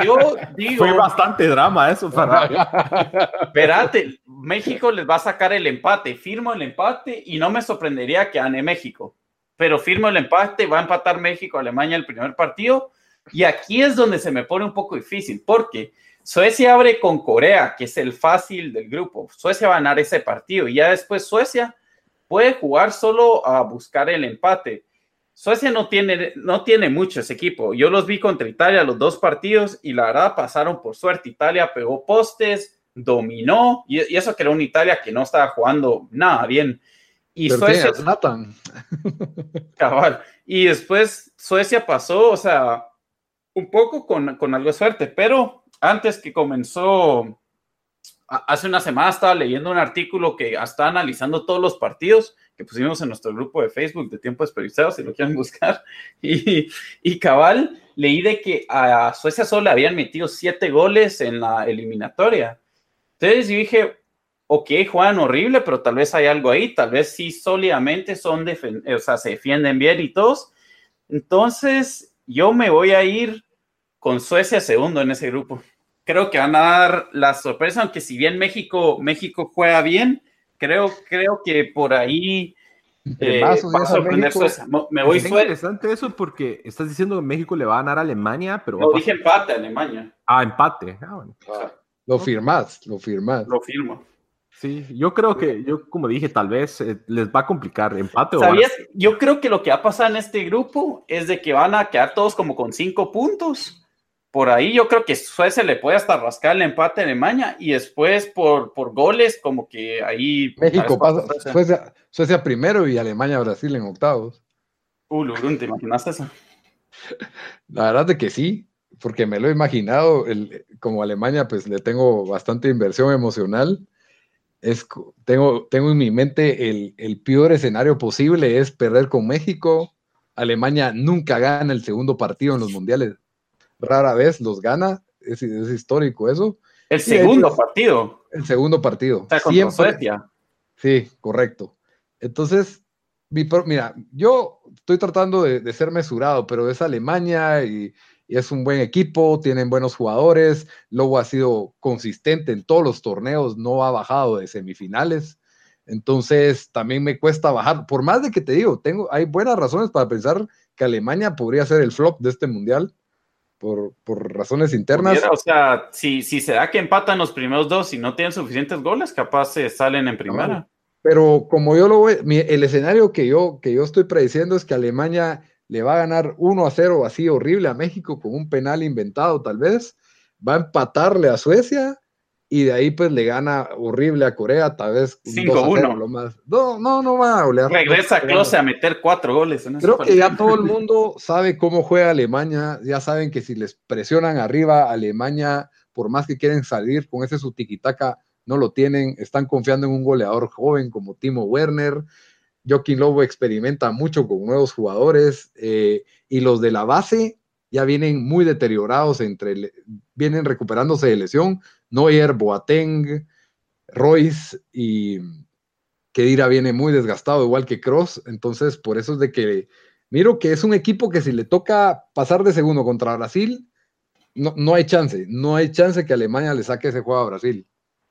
yo digo... Fue bastante drama eso para... [laughs] Espérate, México les va a sacar el empate, firmo el empate y no me sorprendería que gane México, pero firmo el empate, va a empatar México-Alemania el primer partido y aquí es donde se me pone un poco difícil, porque Suecia abre con Corea, que es el fácil del grupo. Suecia va a ganar ese partido y ya después Suecia puede jugar solo a buscar el empate. Suecia no tiene, no tiene mucho ese equipo. Yo los vi contra Italia los dos partidos y la verdad pasaron por suerte. Italia pegó postes, dominó y, eso que era una Italia que no estaba jugando nada bien. Y Suecia. Cabal. Y después Suecia pasó, o sea, un poco con, con, algo de suerte, pero antes que comenzó, hace una semana estaba leyendo un artículo que está analizando todos los partidos que pusimos en nuestro grupo de Facebook de Tiempo Desperdiciado, si lo quieren buscar, [laughs] y, y cabal, leí de que a Suecia solo habían metido siete goles en la eliminatoria. Entonces yo dije, ok, juegan horrible, pero tal vez hay algo ahí, tal vez sí sólidamente son, o sea, se defienden bien y todos. Entonces, yo me voy a ir con Suecia segundo en ese grupo. Creo que van a dar la sorpresa, aunque si bien México, México juega bien, creo, creo que por ahí eh, va a sorprender Suecia. Me voy Es interesante eso porque estás diciendo que México le va a ganar a Alemania, pero... No, dije empate a Alemania. Ah, empate. Ah, ah, lo firmas, lo firmas. Lo firmo. Sí, yo creo que, yo como dije, tal vez eh, les va a complicar empate. ¿Sabías? Yo creo que lo que va a pasar en este grupo es de que van a quedar todos como con cinco puntos. Por ahí yo creo que Suecia le puede hasta rascar el empate a Alemania y después por, por goles como que ahí... México pasa, Suecia, Suecia, primero y Alemania-Brasil en octavos. Uh, ¿te imaginas eso? La verdad de que sí, porque me lo he imaginado, el, como Alemania, pues le tengo bastante inversión emocional. Es, tengo, tengo en mi mente el, el peor escenario posible es perder con México. Alemania nunca gana el segundo partido en los mundiales. Rara vez los gana, es, es histórico eso. El segundo partido. El segundo partido. O sea, contra Suecia. Sí, correcto. Entonces, mira, yo estoy tratando de, ser mesurado, pero es Alemania y, es un buen equipo, tienen buenos jugadores. Lobo ha sido consistente en todos los torneos, no ha bajado de semifinales. Entonces, también me cuesta bajar. Por más de que te digo, tengo, hay buenas razones para pensar que Alemania podría ser el flop de este mundial. Por, razones internas. o sea, si, si se da que empatan los primeros dos y no tienen suficientes goles, capaz se salen en primera. Pero como yo lo veo, el escenario que yo, que yo estoy prediciendo es que Alemania le va a ganar 1 a 0 así horrible a México con un penal inventado tal vez, va a empatarle a Suecia y de ahí pues le gana horrible a Corea, tal vez 5-1. más. No, no, no va a olear. Regresa Klose a meter cuatro goles. En Creo que ya todo el [laughs] mundo sabe cómo juega Alemania, ya saben que si les presionan arriba, Alemania, por más que quieren salir con ese su tiquitaca, no lo tienen, están confiando en un goleador joven como Timo Werner. Joaquín Lobo experimenta mucho con nuevos jugadores eh, y los de la base ya vienen muy deteriorados, entre, vienen recuperándose de lesión. Neuer, Boateng, Royce y Kedira viene muy desgastado, igual que Cross. Entonces, por eso es de que miro que es un equipo que si le toca pasar de segundo contra Brasil, no, no hay chance, no hay chance que Alemania le saque ese juego a Brasil.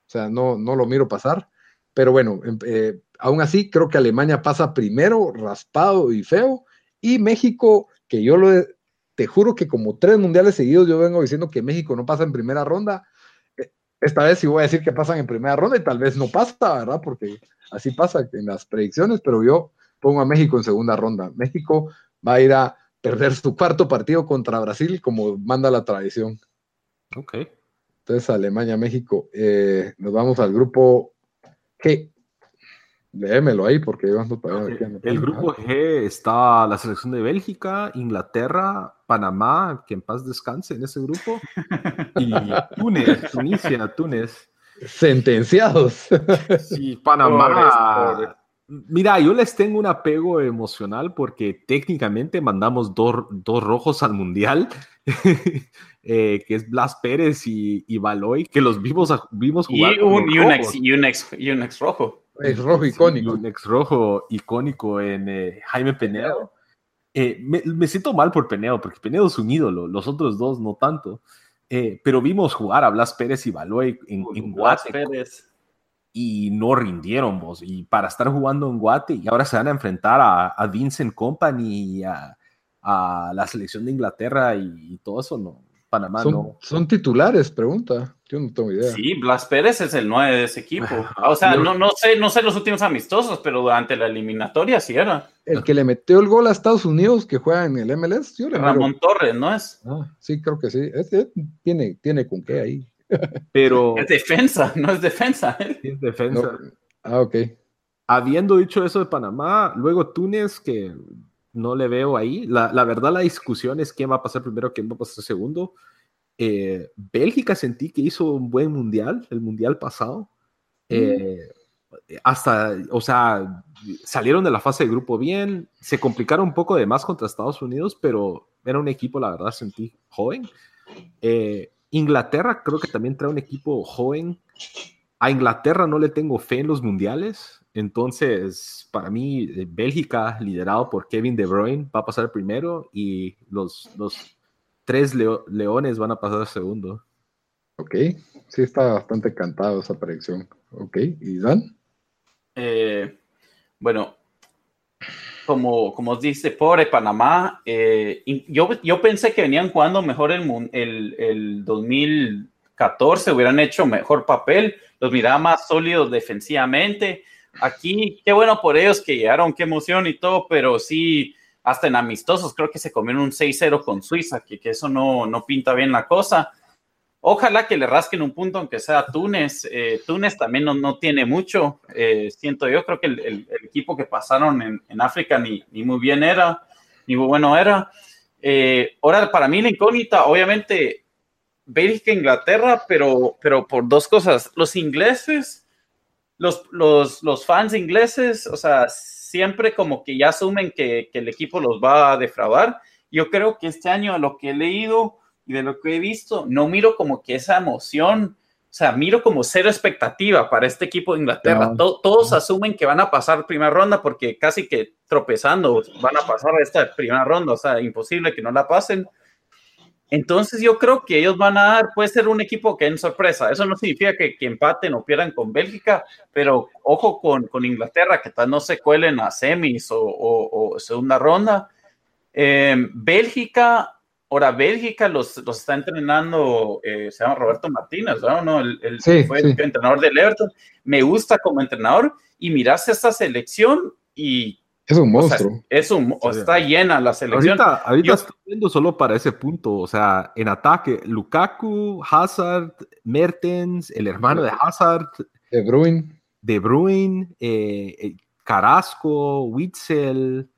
O sea, no, no lo miro pasar. Pero bueno, em, eh, aún así creo que Alemania pasa primero, raspado y feo. Y México, que yo lo te juro que como tres mundiales seguidos yo vengo diciendo que México no pasa en primera ronda. Esta vez sí voy a decir que pasan en primera ronda y tal vez no pasa, ¿verdad? Porque así pasa en las predicciones, pero yo pongo a México en segunda ronda. México va a ir a perder su cuarto partido contra Brasil como manda la tradición. Ok. Entonces, Alemania, México. Eh, nos vamos al grupo G. Léemelo ahí porque yo ando para El grupo G está la selección de Bélgica, Inglaterra, Panamá, que en paz descanse en ese grupo, y [laughs] Túnez, Tunisia, Túnez. Sentenciados. Sí, Panamá. Mira, yo les tengo un apego emocional porque técnicamente mandamos dos, dos rojos al mundial [laughs] Eh, que es Blas Pérez y, y, Baloy, que los vimos, vimos jugar. Y un, y un, ex, y un, ex, y un ex rojo. Ex rojo icónico. un ex rojo icónico en eh, Jaime Penedo. Eh, me, me, siento mal por Penedo, porque Penedo es un ídolo, los otros dos no tanto. pero vimos jugar a Blas Pérez y Baloy en, en Guate. Pérez. Y no rindieron vos. Y para estar jugando en Guate, y ahora se van a enfrentar a, a Vincent Company y a, a la selección de Inglaterra y, y todo eso, no, Panamá son, no. Son titulares, pregunta. Yo no tengo idea. Sí, Blas Pérez es el 9 de ese equipo. [laughs] O sea, no, no, sé, no sé los últimos amistosos, pero durante la eliminatoria sí era. El que le metió el gol a Estados Unidos, que juega en el MLS, yo le Ramón Torres, ¿no es? Ah, sí, creo que sí. Este tiene, tiene con qué ahí. [laughs] Pero. Es defensa, [laughs] no es defensa. ¿eh? Es defensa. Ah, ok. Habiendo dicho eso de Panamá, luego Túnez, que no le veo ahí. La, la, verdad, la discusión es quién va a pasar primero, quién va a pasar segundo. Eh, Bélgica sentí que hizo un buen mundial, el mundial pasado. Eh, hasta, o sea, salieron de la fase de grupo bien, se complicaron un poco de más contra Estados Unidos, pero era un equipo, la verdad, sentí joven. Eh, Inglaterra creo que también trae un equipo joven. A Inglaterra no le tengo fe en los mundiales. Entonces, para mí, eh, Bélgica, liderado por Kevin De Bruyne, va a pasar primero y los, los tres leones van a pasar segundo. Ok, sí está bastante cantado esa predicción. Ok, ¿y Dan? Eh, bueno, como, como os dice, pobre Panamá, eh, yo, yo pensé que venían jugando mejor el, el, el 2014, hubieran hecho mejor papel, los miraba más sólidos defensivamente aquí, qué bueno por ellos que llegaron, qué emoción y todo, pero sí, hasta en amistosos, creo que se comieron un 6-0 con Suiza, que, que eso no, no, pinta bien la cosa. Ojalá que le rasquen un punto, aunque sea Túnez. Eh, Túnez también no, no tiene mucho, eh, siento yo. Creo que el, el, equipo que pasaron en, en África ni, ni, muy bien era, ni muy bueno era. Eh, ahora, para mí la incógnita, obviamente, Bélgica, Inglaterra, pero, pero por dos cosas. Los ingleses, los, los, los fans ingleses, o sea, siempre como que ya asumen que, que, el equipo los va a defraudar. Yo creo que este año, lo que he leído y de lo que he visto, no miro como que esa emoción o sea, miro como cero expectativa para este equipo de Inglaterra. todos asumen que van a pasar primera ronda porque casi que tropezando van a pasar esta primera ronda. O sea, imposible que no la pasen. Entonces yo creo que ellos van a dar, puede ser un equipo que en sorpresa. Eso no significa que, que empaten o pierdan con Bélgica, pero ojo con, con Inglaterra, que tal no se cuelen a semis o, o, segunda ronda. Eh, Bélgica, Ahora, Bélgica los, los está entrenando, eh, se llama Roberto Martínez, ¿no? El, el fue el entrenador del Everton. Me gusta como entrenador y miraste esta selección y... Es un monstruo. es un, está llena la selección. Ahorita, ahorita estoy viendo solo para ese punto, o sea, en ataque, Lukaku, Hazard, Mertens, el hermano de Hazard. De Bruyne. De Bruyne, eh, eh, Carrasco, Witzel,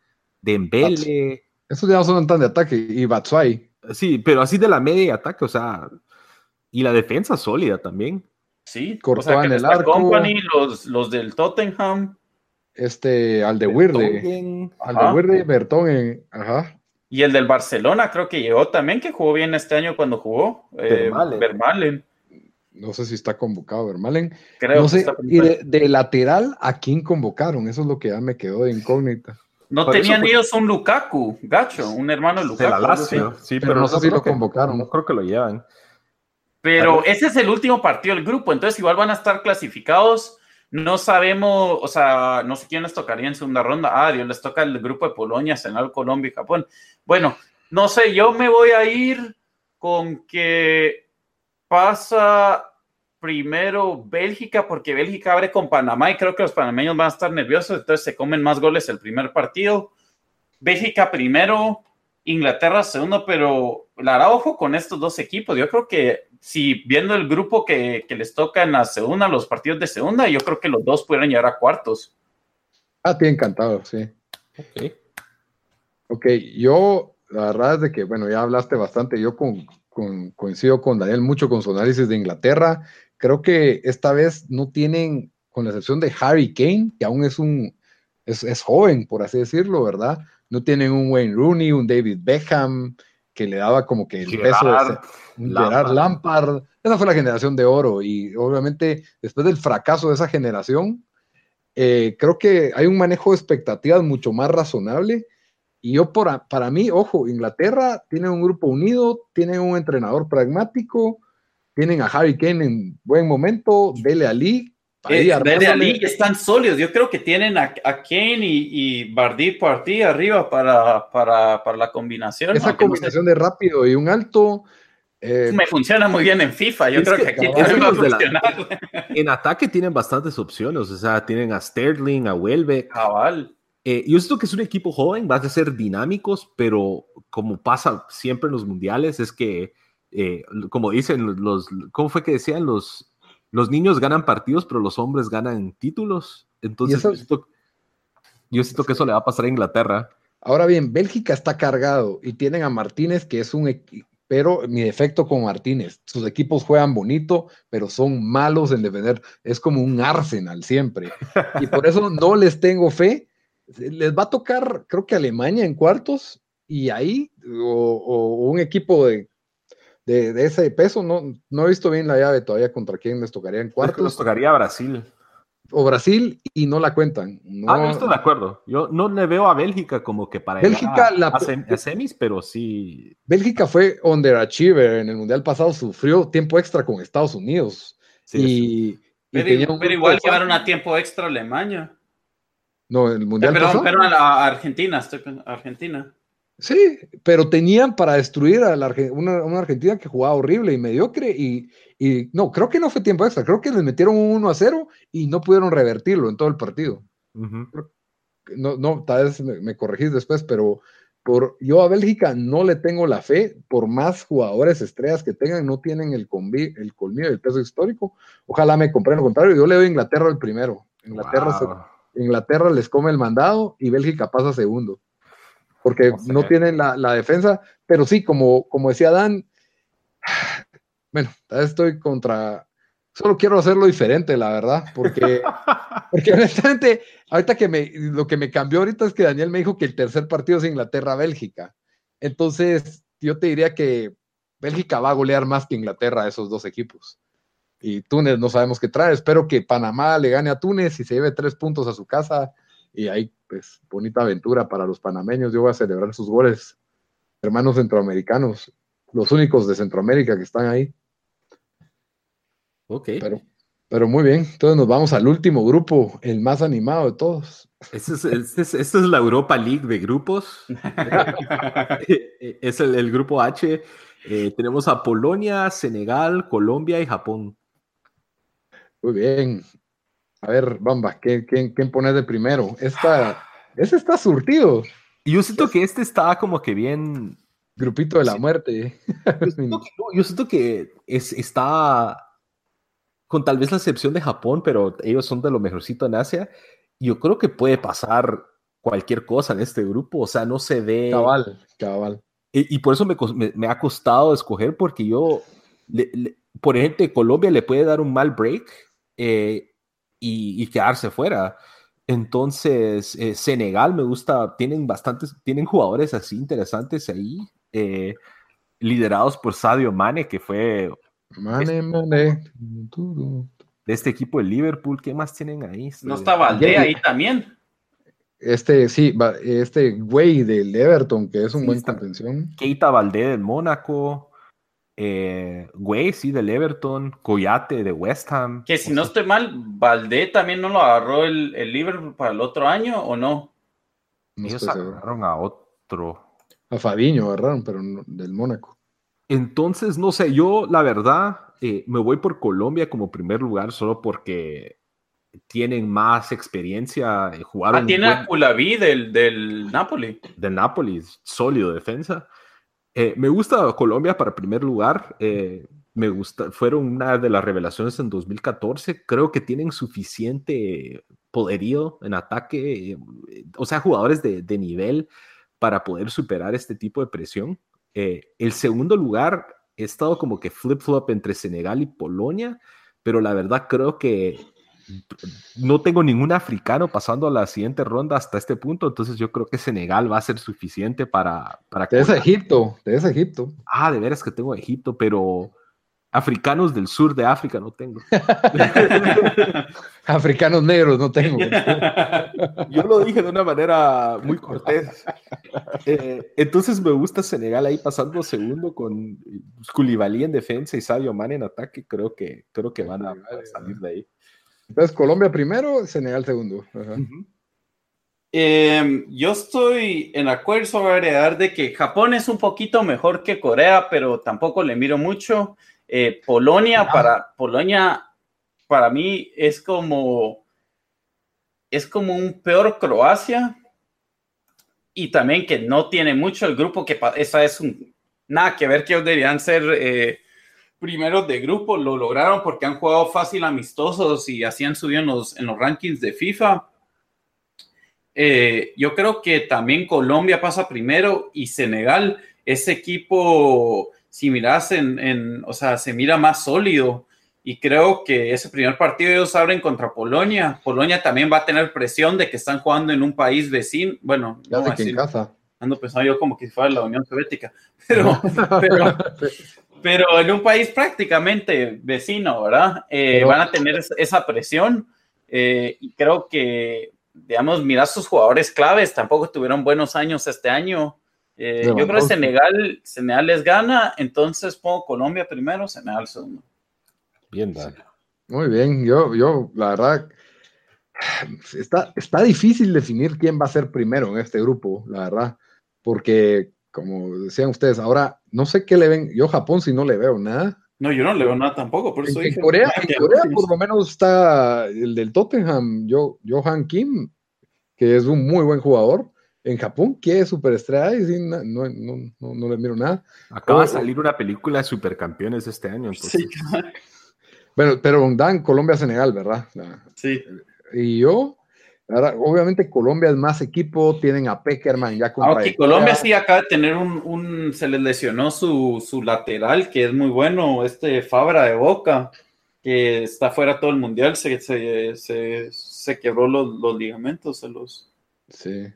Dembele. Esos ya no son tan de ataque. Y Batshuayi. Sí, pero así de la media y ataque, o sea. Y la defensa sólida también. Sí, o sea, en el arco. Company, los, los del Tottenham. Este, al de Wirde. Al de Wirde, Bertón. ajá. Y el del Barcelona creo que llegó también, que jugó bien este año cuando jugó. Eh, Vermalen. No sé si está convocado Vermalen. Creo no sé, y de, de, lateral, ¿a quién convocaron? Eso es lo que ya me quedó de incógnita. No tenían ellos un Lukaku, gacho, un hermano de Lukaku. La sí, pero, no sé si lo convocaron. No creo que lo llevan. Pero ese es el último partido del grupo, entonces igual van a estar clasificados. No sabemos, o sea, no sé quién les tocaría en segunda ronda. Ah, Dios, les toca el grupo de Polonia, Senegal, Colombia y Japón. Bueno, no sé, yo me voy a ir con que pasa primero Bélgica, porque Bélgica abre con Panamá y creo que los panameños van a estar nerviosos, entonces se comen más goles el primer partido. Bélgica primero, Inglaterra segundo, pero la hará ojo con estos dos equipos. Yo creo que si viendo el grupo que, les toca en la segunda, los partidos de segunda, yo creo que los dos pudieran llegar a cuartos. Ah, te encantado, sí. Ok. Ok, yo, la verdad es de que, bueno, ya hablaste bastante, yo con, coincido con Daniel mucho con su análisis de Inglaterra creo que esta vez no tienen, con la excepción de Harry Kane, que aún es un, es, joven, por así decirlo, ¿verdad? No tienen un Wayne Rooney, un David Beckham, que le daba como que el peso de Gerard Lampard. Esa fue la generación de oro y obviamente después del fracaso de esa generación, eh, creo que hay un manejo de expectativas mucho más razonable. Y yo, por, para mí, ojo, Inglaterra tiene un grupo unido, tiene un entrenador pragmático, tienen a Harry Kane en buen momento, Dele Ali. Eh, Dele Ali están sólidos. Yo creo que tienen a, Kane y, y Bardi Partí arriba para, para, para, la combinación. Esa combinación de rápido y un alto. Eh, Me funciona muy bien en FIFA. Yo creo que, aquí también va a funcionar. en ataque tienen bastantes opciones. O sea, tienen a Sterling, a Welbeck. Cabal. Eh, yo siento que es un equipo joven, va a ser dinámicos, pero como pasa siempre en los mundiales, es que eh, como dicen los, ¿cómo fue que decían? Los, los niños ganan partidos, pero los hombres ganan títulos. Entonces, yo siento, que eso le va a pasar a Inglaterra. Ahora bien, Bélgica está cargado y tienen a Martínez, que es un pero mi defecto con Martínez, sus equipos juegan bonito, pero son malos en defender. Es como un Arsenal siempre. Y por eso [laughs] no les tengo fe. Les va a tocar, creo que Alemania en cuartos y ahí, o un equipo de de, ese peso. No, no he visto bien la llave todavía contra quién les tocaría en cuartos. les tocaría Brasil. O Brasil y no la cuentan. Ah, no estoy de acuerdo. Yo no le veo a Bélgica como que para Bélgica, la, semis, pero sí. Bélgica fue underachiever en el Mundial pasado, sufrió tiempo extra con Estados Unidos. y, pero, igual llevaron a tiempo extra Alemania. No, el Mundial pero, pasado. Pero a Argentina, estoy, Argentina. Sí, pero tenían para destruir a la, una, una, Argentina que jugaba horrible y mediocre y, y, no, creo que no fue tiempo extra, creo que les metieron un 1 a 0 y no pudieron revertirlo en todo el partido. No, no, tal vez me, corregís después, pero por, yo a Bélgica no le tengo la fe, por más jugadores estrellas que tengan, no tienen el, convi, el colmillo del peso histórico. Ojalá me compren lo contrario, yo le doy a Inglaterra el primero. Inglaterra, Inglaterra les come el mandado y Bélgica pasa segundo porque no tienen la, defensa, pero sí, como, como decía Dan, bueno, estoy contra, solo quiero hacerlo diferente, la verdad, porque, [laughs] porque honestamente, ahorita que me, lo que me cambió ahorita es que Daniel me dijo que el tercer partido es Inglaterra-Bélgica. Entonces, yo te diría que Bélgica va a golear más que Inglaterra a esos dos equipos. Y Túnez no sabemos qué trae. Espero que Panamá le gane a Túnez y se lleve tres puntos a su casa. Y ahí, pues, bonita aventura para los panameños. Yo voy a celebrar sus goles, hermanos centroamericanos, los únicos de Centroamérica que están ahí. Ok. Pero, pero muy bien. Entonces nos vamos al último grupo, el más animado de todos. Esta es, este es, es, la Europa League de grupos. [laughs] [laughs] es el, el, grupo H. Eh, tenemos a Polonia, Senegal, Colombia y Japón. Muy bien. A ver, Bamba, ¿quién, quién, quién pones de primero? Esta, ese está surtido. Yo siento que este está como que bien. Grupito de la muerte. Yo siento que, yo siento que es, está con tal vez la excepción de Japón, pero ellos son de lo mejorcito en Asia. Yo creo que puede pasar cualquier cosa en este grupo. O sea, no se ve. Cabal, cabal. Y, y por eso me, me, me, ha costado escoger, porque yo, le, le, por ejemplo, Colombia le puede dar un mal break eh, y, y, quedarse fuera. Entonces, eh, Senegal me gusta, tienen bastantes, tienen jugadores así interesantes ahí, eh, liderados por Sadio Mane, que fue... Mane, Mane. De este equipo de Liverpool, ¿qué más tienen ahí? No está Valdé ahí también. Este, sí, este güey del Everton, que es un sí, buen contención. Keita Valdé del Mónaco. Eh, güey, sí, del Everton, Coyate de West Ham. Que si no estoy mal, Valdé también no lo agarró el, el Liverpool para el otro año o no? no Ellos agarraron a otro. A Fabiño agarraron, pero no, del Mónaco. Entonces, no sé, yo la verdad eh, me voy por Colombia como primer lugar solo porque tienen más experiencia, eh, jugaron. Ah, tiene buen... a Culaví del, del Napoli. Del Napoli, sólido defensa. Eh, me gusta Colombia para primer lugar. Eh, me gusta, fueron una de las revelaciones en 2014. Creo que tienen suficiente poderío en ataque, eh, o sea, jugadores de, nivel para poder superar este tipo de presión. Eh, el segundo lugar, he estado como que flip-flop entre Senegal y Polonia, pero la verdad creo que no tengo ningún africano pasando a la siguiente ronda hasta este punto, entonces yo creo que Senegal va a ser suficiente para... para te Egipto, te Egipto. Ah, de veras que tengo Egipto, pero africanos del sur de África no tengo. [laughs] africanos negros no tengo. [laughs] yo lo dije de una manera muy cortés. Eh, entonces me gusta Senegal ahí pasando segundo con Koulibaly en defensa y Sadio Mane en ataque, creo que, creo que van a, a salir de ahí. Entonces, Colombia primero, Senegal segundo. Ajá. Uh -huh. eh, yo estoy en acuerdo sobre agregar de que Japón es un poquito mejor que Corea, pero tampoco le miro mucho. Eh, Polonia, ah. para Polonia, para mí es como es como un peor Croacia y también que no tiene mucho el grupo que esa es un nada que ver que ellos deberían ser eh, primeros de grupo lo lograron porque han jugado fácil amistosos y así han subido en los, en los rankings de FIFA. Eh, yo creo que también Colombia pasa primero y Senegal, ese equipo, si miras en, en, o sea, se mira más sólido y creo que ese primer partido ellos abren contra Polonia. Polonia también va a tener presión de que están jugando en un país vecino. Bueno, ya no en casa. Ando pensando yo como que fuera la Unión Soviética, [laughs] pero, [laughs] pero, pero en un país prácticamente vecino, ¿verdad? Eh, van a tener esa presión eh, y creo que, digamos, mira sus jugadores claves, tampoco tuvieron buenos años este año. Eh, yo creo que Senegal, Senegal les gana, entonces pongo Colombia primero, Senegal segundo. Bien, Dan. Muy bien, yo, yo, la verdad, está, está difícil definir quién va a ser primero en este grupo, la verdad, porque como decían ustedes, ahora no sé qué le ven, yo Japón si no le veo nada. No, yo no le veo nada tampoco, por eso en, dije, Corea, en Corea por lo menos está el del Tottenham, yo, Johan Kim, que es un muy buen jugador. En Japón, ¿qué es superestrella? Y sí, no, no, no, no, le miro nada. Acaba de salir una película de supercampeones este año. Entonces. Sí. Bueno, pero Dan, Colombia-Senegal, ¿verdad? Sí. Y yo, obviamente Colombia es más equipo, tienen a Peckerman ya contra Aunque Colombia sí acaba de tener un, se le lesionó su, su, lateral, que es muy bueno, este Fabra de Boca, que está fuera todo el mundial, se, se, se, se quebró los, los, ligamentos, se los... Sí,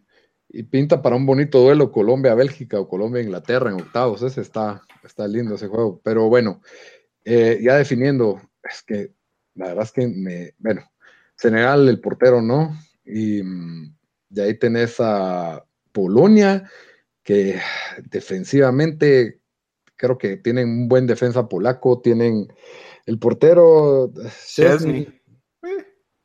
y pinta para un bonito duelo Colombia-Bélgica o Colombia-Inglaterra en octavos, ese está, está lindo ese juego, pero bueno, eh, ya definiendo, es que la verdad es que me, bueno, Senegal, el portero, ¿no? Y mm, de ahí tenés a Polonia, que defensivamente creo que tienen un buen defensa polaco, tienen el portero Chesney,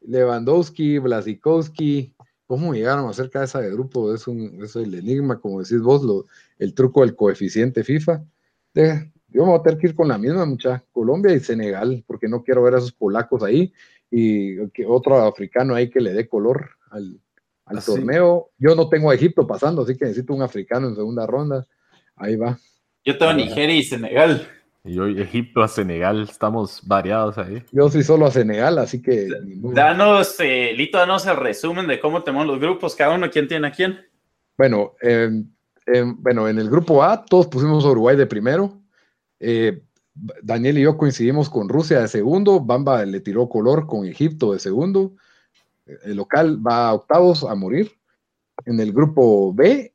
Lewandowski, Blasikowski, ¿cómo llegaron a ser cabeza de grupo? Es, un, es el enigma, como decís vos, lo, el truco del coeficiente FIFA. De, yo me voy a tener que ir con la misma, mucha Colombia y Senegal, porque no quiero ver a esos polacos ahí y que otro africano ahí que le dé color al, al torneo. Yo no tengo a Egipto pasando, así que necesito un africano en segunda ronda. Ahí va. Yo tengo a Nigeria y Senegal. Y hoy Egipto a Senegal, estamos variados ahí. Yo sí solo a Senegal, así que. Danos, eh, Lito, danos el resumen de cómo tenemos los grupos, cada uno, quién tiene a quién. Bueno, bueno, en el grupo A todos pusimos a Uruguay de primero. Eh, Daniel y yo coincidimos con Rusia de segundo, Bamba le tiró color con Egipto de segundo, el local va a octavos a morir. En el grupo B,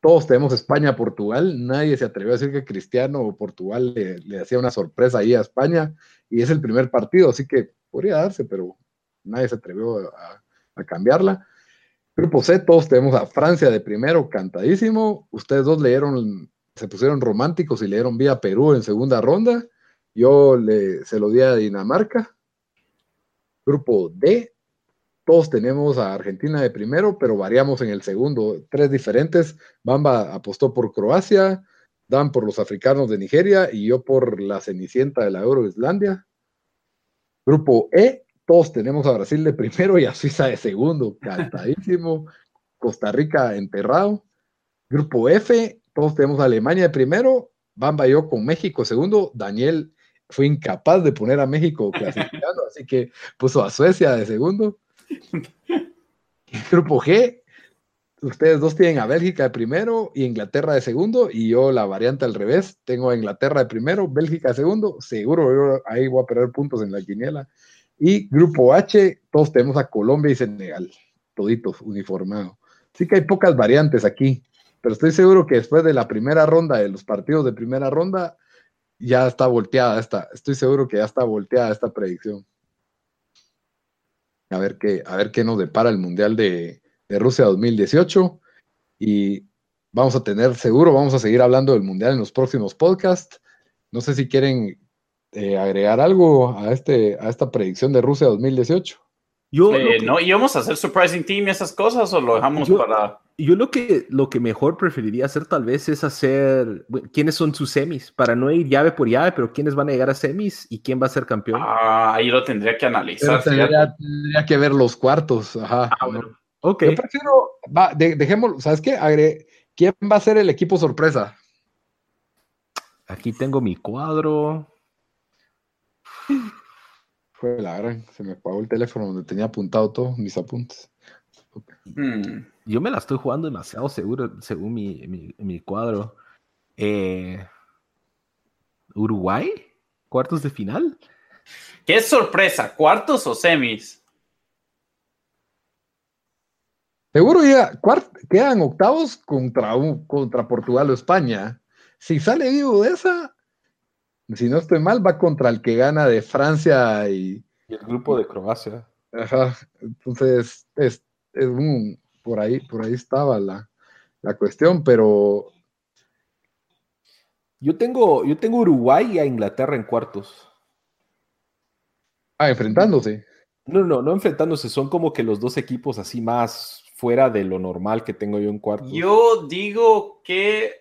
todos tenemos España, Portugal, nadie se atrevió a decir que Cristiano o Portugal le, hacía una sorpresa ahí a España y es el primer partido, así que podría darse, pero nadie se atrevió a, cambiarla. Grupo C, todos tenemos a Francia de primero, cantadísimo. Ustedes dos leyeron se pusieron románticos y le dieron vía Perú en segunda ronda. Yo se lo di a Dinamarca. Grupo D, todos tenemos a Argentina de primero, pero variamos en el segundo. Tres diferentes. Bamba apostó por Croacia, Dan por los africanos de Nigeria y yo por la Cenicienta de la Euro Islandia. Grupo E, todos tenemos a Brasil de primero y a Suiza de segundo. Cantadísimo. [laughs] Costa Rica enterrado. Grupo F, todos tenemos a Alemania de primero, Bamba yo con México segundo, Daniel fue incapaz de poner a México clasificando, así que puso a Suecia de segundo. [laughs] Grupo G, ustedes dos tienen a Bélgica de primero y Inglaterra de segundo, y yo la variante al revés, tengo a Inglaterra de primero, Bélgica de segundo, seguro ahí voy a perder puntos en la quiniela. Y grupo H, todos tenemos a Colombia y Senegal, toditos uniformados. Así que hay pocas variantes aquí pero estoy seguro que después de la primera ronda, de los partidos de primera ronda, ya está volteada esta, estoy seguro que ya está volteada esta predicción. A ver qué, a ver qué nos depara el Mundial de, Rusia 2018. Y vamos a tener, seguro, vamos a seguir hablando del Mundial en los próximos podcasts. No sé si quieren eh, agregar algo a, este, a esta predicción de Rusia 2018. Yo, eh, ¿no? ¿Y vamos a hacer surprising team y esas cosas o lo dejamos para...? Yo lo que, lo que mejor preferiría hacer tal vez es hacer quiénes son sus semis, para no ir llave por llave, pero quiénes van a llegar a semis y quién va a ser campeón. Ah, ahí lo tendría que analizar. Tendría, que ver los cuartos. Ajá. Ah, ok. Yo prefiero, va, dejemos, ¿sabes qué? Agre, ¿Quién va a ser el equipo sorpresa? Aquí tengo mi cuadro. Fue la gran, se me apagó el teléfono donde tenía apuntado todos mis apuntes. Hmm. Yo me la estoy jugando demasiado seguro, según mi, cuadro. Eh, ¿Uruguay? ¿Cuartos de final? ¿Qué sorpresa? ¿Cuartos o semis? Seguro ya quedan octavos contra, contra Portugal o España. Si sale vivo de esa, si no estoy mal, va contra el que gana de Francia y, y el grupo de Croacia. Ajá, entonces es, es un, por ahí, por ahí estaba la, cuestión, pero yo tengo, yo tengo Uruguay y a Inglaterra en cuartos. Ah, enfrentándose. No, no, no enfrentándose, son como que los dos equipos así más fuera de lo normal que tengo yo en cuartos. Yo digo que.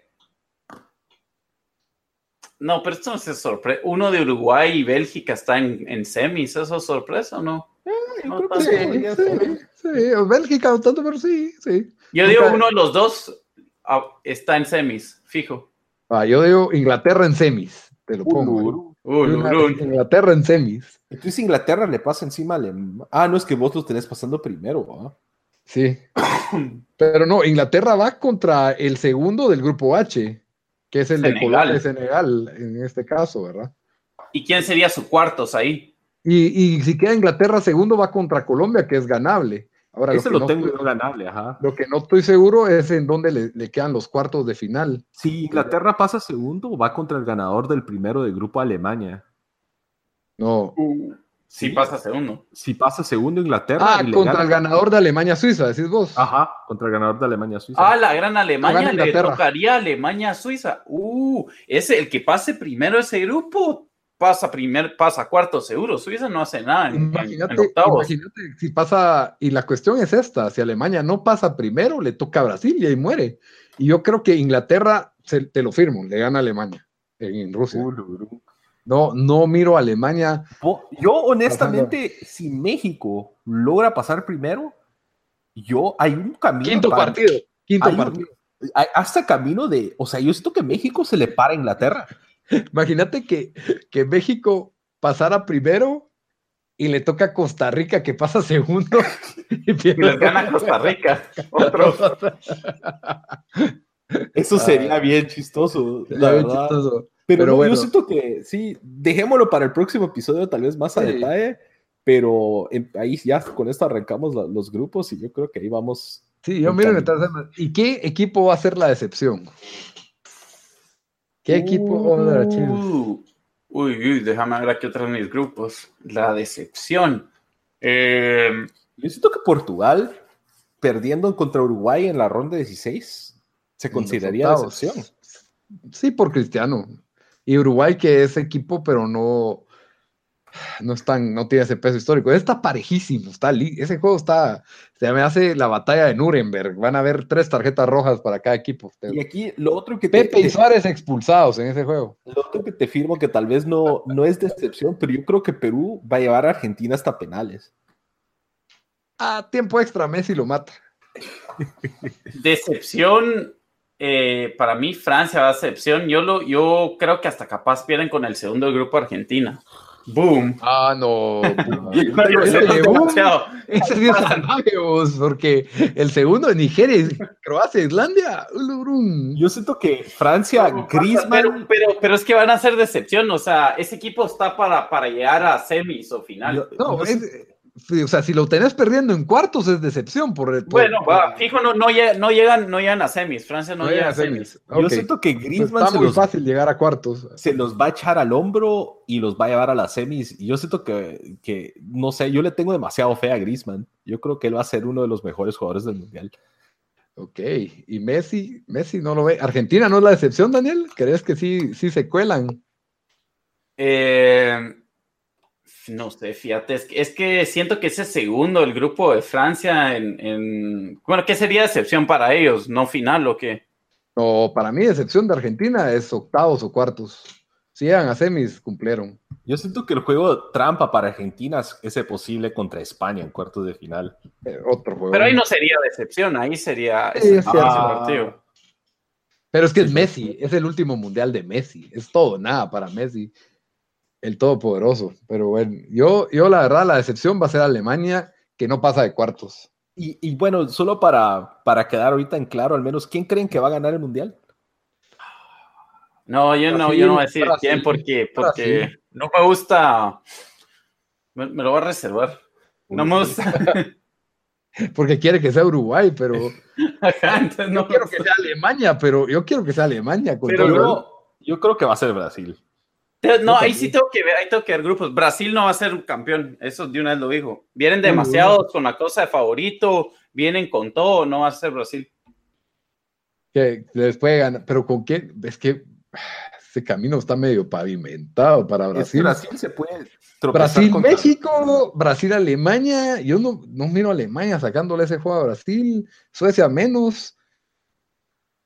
No, pero esto no es sorpresa. Uno de Uruguay y Bélgica está en, en semis, ¿eso es sorpresa o no? Sí, sí, Bélgica no tanto, pero sí, sí. Yo digo uno de los dos ah, está en semis, fijo. Ah, yo digo Inglaterra en semis, te lo pongo. Inglaterra en semis. Entonces Inglaterra le pasa encima a Ah, no es que vos los tenés pasando primero, Sí. [coughs] Pero no, Inglaterra va contra el segundo del grupo H, que es el de Senegal. Colombia y Senegal, en este caso, ¿verdad? ¿Y quién sería su cuartos ahí? Y, y si queda Inglaterra segundo, va contra Colombia, que es ganable. Ahora, Ese lo, lo que no tengo estoy- ganable, ajá. lo que no estoy seguro es en dónde le, le quedan los cuartos de final. Si Inglaterra pasa segundo, va contra el ganador del primero del grupo Alemania. No. Sí, pasa segundo. Si pasa segundo Inglaterra. Ah, contra gana- el ganador de Alemania-Suiza, decís vos. Ajá, contra el ganador de Alemania-Suiza. Ah, la gran Alemania le Inglaterra. tocaría a Alemania-Suiza. Uh, ese, el que pase primero ese grupo pasa primer, pasa cuarto seguro. Suiza no hace nada en, en- en Imagínate, octavos. imagínate si pasa, y la cuestión es esta, si Alemania no pasa primero, le toca a Brasil y ahí muere. Y yo creo que Inglaterra, se- te lo firmo, le gana a Alemania en, en Rusia. Uluru. No, no miro a Alemania. Yo, honestamente, si México logra pasar primero, yo hay un camino. Quinto para- partido, quinto hay un- partido. hay hasta camino de. O sea, yo siento que México se le para a Inglaterra. [laughs] Imagínate que, que México pasara primero y le toca a Costa Rica que pasa segundo y [laughs] Y les gana Costa Rica. Otro. Eso sería bien chistoso, la bien verdad. chistoso. Pero, Pero no, bueno. yo siento que sí, dejémoslo para el próximo episodio, tal vez más a Sí. detalle. Pero em- ahí ya con esto arrancamos la- los grupos y yo creo que ahí vamos. Sí, yo en tercer- ¿Y qué equipo va a ser la decepción? ¿Qué equipo? Oh, chingada. Uh, uy, uy, déjame ver aquí otros mis grupos. La decepción. Eh, Yo siento que Portugal, perdiendo contra Uruguay en la ronda 16, se consideraría decepción. Sí, por Cristiano. Y Uruguay, que es equipo, pero no, no están, no tiene ese peso histórico. Está parejísimo, está ese juego está, se me hace la batalla de Nuremberg. Van a haber tres tarjetas rojas para cada equipo. Y aquí lo otro que te, Pepe y Suárez expulsados en ese juego. lo otro que te firmo que tal vez no, no es decepción, pero yo creo que Perú va a llevar a Argentina hasta penales. A tiempo extra, Messi lo mata. decepción. eh, para mí, Francia va a decepción. Yo, lo, yo creo que hasta capaz pierden con el segundo del grupo Argentina. Boom. Ah, no. [laughs] [laughs] Ese es de boom, es porque el segundo de Nigeria, es Croacia, Islandia. Yo siento que Francia, Griezmann, Pero, pero, pero es que van a ser decepción. O sea, ese equipo está para, para llegar a semis o final. No, yo es- o sea, si lo tenés perdiendo en cuartos es decepción por bueno, va, fijo, no, no, lleg- no llegan, no llegan a semis. Francia no, no llega a semis. Yo siento que Pues Griezmann está se muy los, fácil llegar a cuartos. se los va a echar al hombro y los va a llevar a las semis. Y yo siento que, que, no sé, yo le tengo demasiado fe a Griezmann. Yo creo que él va a ser uno de los mejores jugadores del mundial. Ok, y Messi, Messi no lo ve. Argentina no es la decepción, Daniel. ¿Crees que sí, sí se cuelan? Eh, no sé, fíjate, es que, es que siento que ese segundo, el grupo de Francia, en, en- bueno, ¿qué sería decepción para ellos? ¿No final o qué? No, para mí, decepción de Argentina es octavos o cuartos. Si llegan a semis, cumplieron. Yo siento que el juego trampa para Argentina es ese posible contra España en cuartos de final. Eh, otro juego. Pero ahí no sería decepción, ahí sería Sí, ese es. Pero es que es Messi, es el último mundial de Messi. Es todo, nada para Messi. El todopoderoso. Pero bueno, yo, yo la verdad, la decepción va a ser Alemania, que no pasa de cuartos. Y, y bueno, solo para, para quedar ahorita en claro, al menos, ¿quién creen que va a ganar el mundial? No, yo no, yo no voy a decir Brasil, quién porque, porque Brasil. no me gusta. Me, me lo voy a reservar. No me gusta. [laughs] Porque quiere que sea Uruguay, pero [laughs] Ajá, entonces no yo quiero que sea Alemania, pero yo quiero que sea Alemania. Con Pero todo. Yo, yo creo que va a ser Brasil. No, ahí sí tengo que ver, ahí tengo que ver grupos. Brasil no va a ser un campeón, eso de una vez lo dijo. Vienen demasiados con la cosa de favorito, vienen con todo, no va a ser Brasil. que les puede ganar, pero con quién, es que ese camino está medio pavimentado para Es que Brasil. Brasil se puede tropezar Brasil, contra- México, Brasil, Alemania. Yo no, no miro a Alemania sacándole ese juego a Brasil, Suecia menos.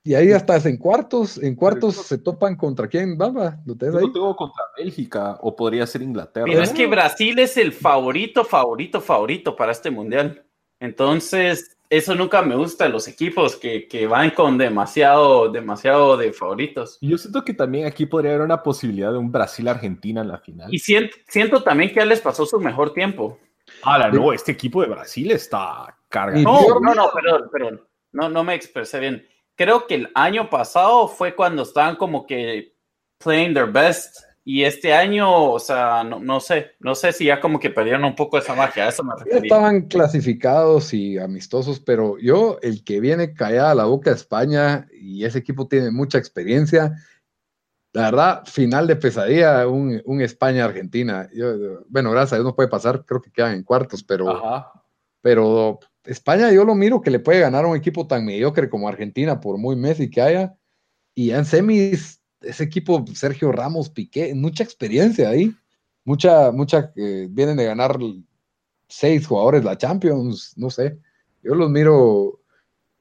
Y ahí hasta es en cuartos, en cuartos se topan contra quién, Baba, ¿lo tengo contra Bélgica o podría ser Inglaterra. Pero es que Brasil es el favorito, favorito, favorito para este mundial. Entonces, eso nunca me gusta los equipos que, que van con demasiado, demasiado de favoritos. Y Yo siento que también aquí podría haber una posibilidad de un Brasil-Argentina en la final. Y siento, siento también que ya les pasó su mejor tiempo. Ahora, no, este equipo de Brasil está carga. No, no, no, perdón, perdón. No, no me expresé bien. Creo que el año pasado fue cuando estaban como que playing their best y este año, o sea, no, no, sé, no sé si ya como que perdieron un poco esa magia, a eso me refería. Estaban clasificados y amistosos, pero yo, el que viene callada a la boca España, y ese equipo tiene mucha experiencia, la verdad, final de pesadilla, un, un España-Argentina. Bueno, gracias a Dios no puede pasar, creo que quedan en cuartos, pero, pero España yo lo miro que le puede ganar un equipo tan mediocre como Argentina, por muy Messi que haya, y en semis ese equipo, Sergio Ramos, Piqué, mucha experiencia ahí, mucha, mucha, eh, vienen de ganar seis jugadores la Champions, no sé, yo los miro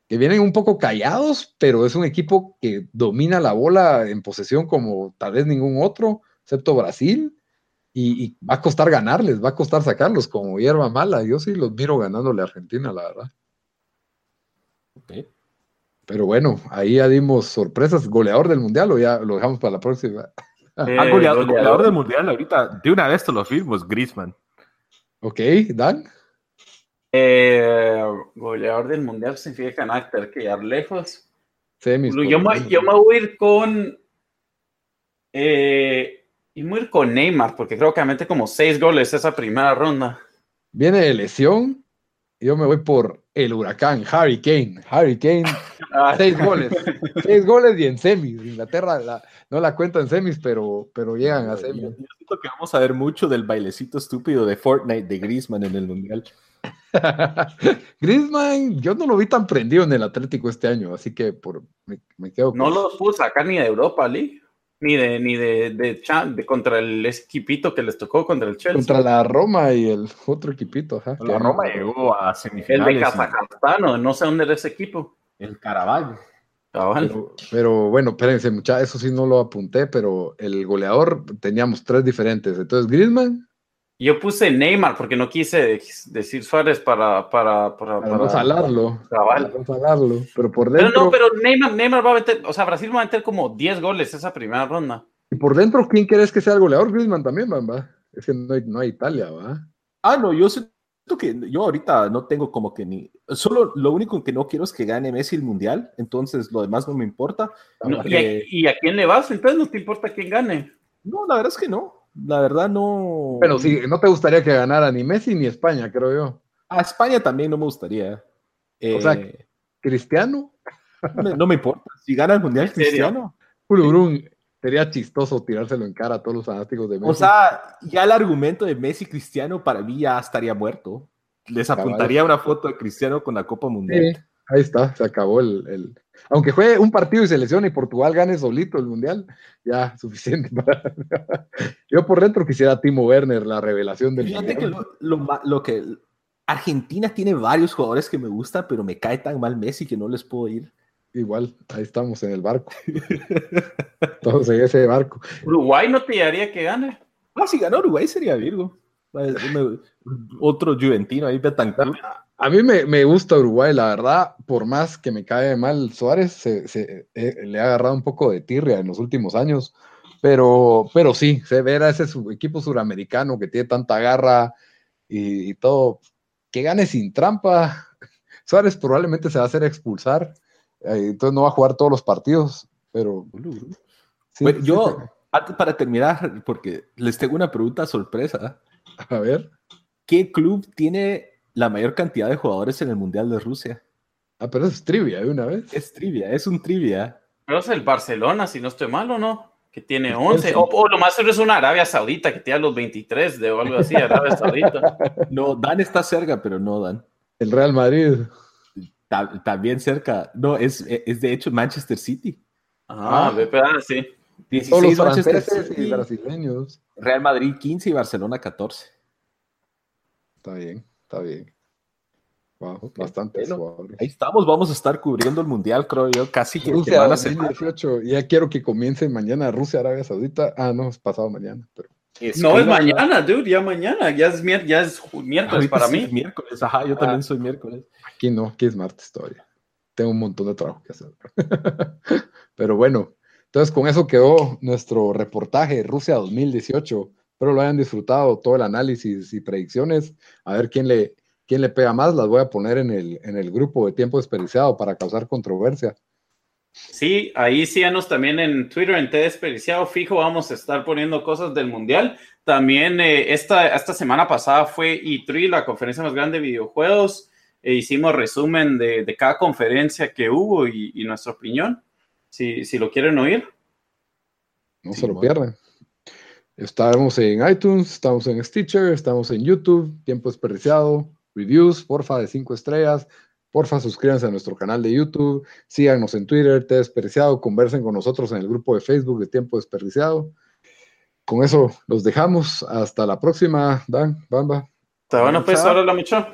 que vienen un poco callados, pero es un equipo que domina la bola en posesión como tal vez ningún otro, excepto Brasil, y, va a costar ganarles, va a costar sacarlos como hierba mala, yo sí los miro ganándole a Argentina, la verdad. Okay. Pero bueno, ahí ya dimos sorpresas. ¿Goleador del mundial o ya lo dejamos para la próxima? Eh, ah, goleador, del mundial ahorita. De una vez te lo firmos, Grisman. Ok, Dan. Eh, goleador del mundial significa que quedar lejos. yo, me, yo, me, voy a ir con. Eh, y ir con Neymar, porque creo que mete como seis goles esa primera ronda. Viene de lesión. Yo me voy por el huracán, Harry Kane. Harry Kane, [laughs] ah. seis goles. seis goles y en semis. Inglaterra no la cuenta en semis, pero, pero llegan a semis. Yo siento que vamos a ver mucho del bailecito estúpido de Fortnite de Griezmann en el Mundial. [laughs] Griezmann, yo no lo vi tan prendido en el Atlético este año, así que por, me, quedo. No lo pudo sacar ni de Europa League ni de ni de, de, contra el equipito que les tocó contra el Chelsea. Contra la Roma y el otro equipito, ajá. La Roma llegó a semifinales. El de Kazajstán, no sé dónde era ese equipo. El Caravaggio. Pero, pero, bueno, espérense, muchachos, eso sí no lo apunté, pero el goleador teníamos tres diferentes. Entonces, Griezmann, yo puse Neymar porque no quise decir Suárez para, para, para, para, no salarlo. no salarlo. Pero por dentro. Pero no, pero Neymar, Neymar va a meter, o sea, Brasil va a meter como 10 goles esa primera ronda. Y por dentro, ¿quién quieres que sea el goleador? Griezmann también, va. Es que no hay, no hay Italia, va. Ah, no, yo siento que yo ahorita no tengo como que ni. Solo lo único que no quiero es que gane Messi el mundial, entonces lo demás no me importa. ¿y, a, ¿Y a quién le vas? Entonces no te importa quién gane. No, la verdad es que no la verdad no. Pero sí, no te gustaría que ganara ni Messi ni España, creo yo. A España también no me gustaría. o sea, eh, ¿Cristiano? No me, importa. Si gana el mundial, Cristiano. Sería chistoso tirárselo en cara a todos los fanáticos de Messi. O sea, ya el argumento de Messi Cristiano para mí ya estaría muerto. Les apuntaría una foto de Cristiano con la Copa Mundial. Ahí está, se acabó el, aunque juegue un partido y se lesione y Portugal gane solito el mundial, ya [laughs] suficiente para. Yo por dentro quisiera a Timo Werner, la revelación del Fíjate que lo, que Argentina tiene varios jugadores que me gusta, pero me cae tan mal Messi que no les puedo ir. Igual, ahí estamos en el barco. Todos en ese barco. Uruguay no te haría que gane. Ah, si ganó Uruguay sería Virgo. Otro Juventino ahí, Betancourt. A mí me, gusta Uruguay, la verdad, por más que me cae mal Suárez, se, eh, le ha agarrado un poco de tirria en los últimos años, pero, pero sí, se ve a ese equipo suramericano que tiene tanta garra y, todo, que gane sin trampa. [laughs] Suárez probablemente se va a hacer expulsar, eh, entonces no va a jugar todos los partidos, pero... yo, antes para terminar, porque les tengo una pregunta sorpresa. A ver. ¿Qué club tiene la mayor cantidad de jugadores en el Mundial de Rusia. Ah, pero es trivia de una vez. Es trivia, es un trivia. Pero es el Barcelona, si no estoy mal o no, que tiene 11. O, lo más seguro es una Arabia Saudita que tiene los 23 de o algo así, Arabia [laughs] Saudita. no, Dan está cerca, pero no Dan. El Real Madrid. También cerca. No, es, es de hecho Manchester City. Ah, ah sí. 16 Manchester City, y brasileños. Real Madrid 15 y Barcelona 14. Está bien. Está bien. Wow, bastante Ahí estamos, vamos a estar cubriendo el mundial, creo yo, casi que Rusia 2018. Ya quiero que comience mañana Rusia, Arabia Saudita. Ah, no, es pasado mañana, pero. no, es mañana, dude, ya mañana, ya es, ya es miércoles para mí. miércoles, ajá, yo también ah. soy miércoles. Aquí no, aquí es martes todavía. Tengo un montón de trabajo que hacer. [laughs] pero bueno, entonces con eso quedó nuestro reportaje Rusia 2018 Espero lo hayan disfrutado, todo el análisis y predicciones. A ver quién le, quién le pega más, las voy a poner en el, en el grupo de tiempo desperdiciado para causar controversia. Sí, ahí síganos también en Twitter, en T Desperdiciado. Fijo, vamos a estar poniendo cosas del Mundial. También eh, esta, esta semana pasada fue E3, la conferencia más grande de videojuegos. E hicimos resumen de, de, cada conferencia que hubo y, y nuestra opinión. Si, si, lo quieren oír. No sí, se lo pierdan. Estamos en iTunes, estamos en Stitcher, estamos en YouTube, Tiempo Desperdiciado, reviews, porfa, de cinco estrellas. Porfa, suscríbanse a nuestro canal de YouTube, síganos en Twitter, T Desperdiciado, conversen con nosotros en el grupo de Facebook de Tiempo Desperdiciado. Con eso los dejamos. Hasta la próxima, Dan, Bamba. Está bueno, pues, ahora la mucho.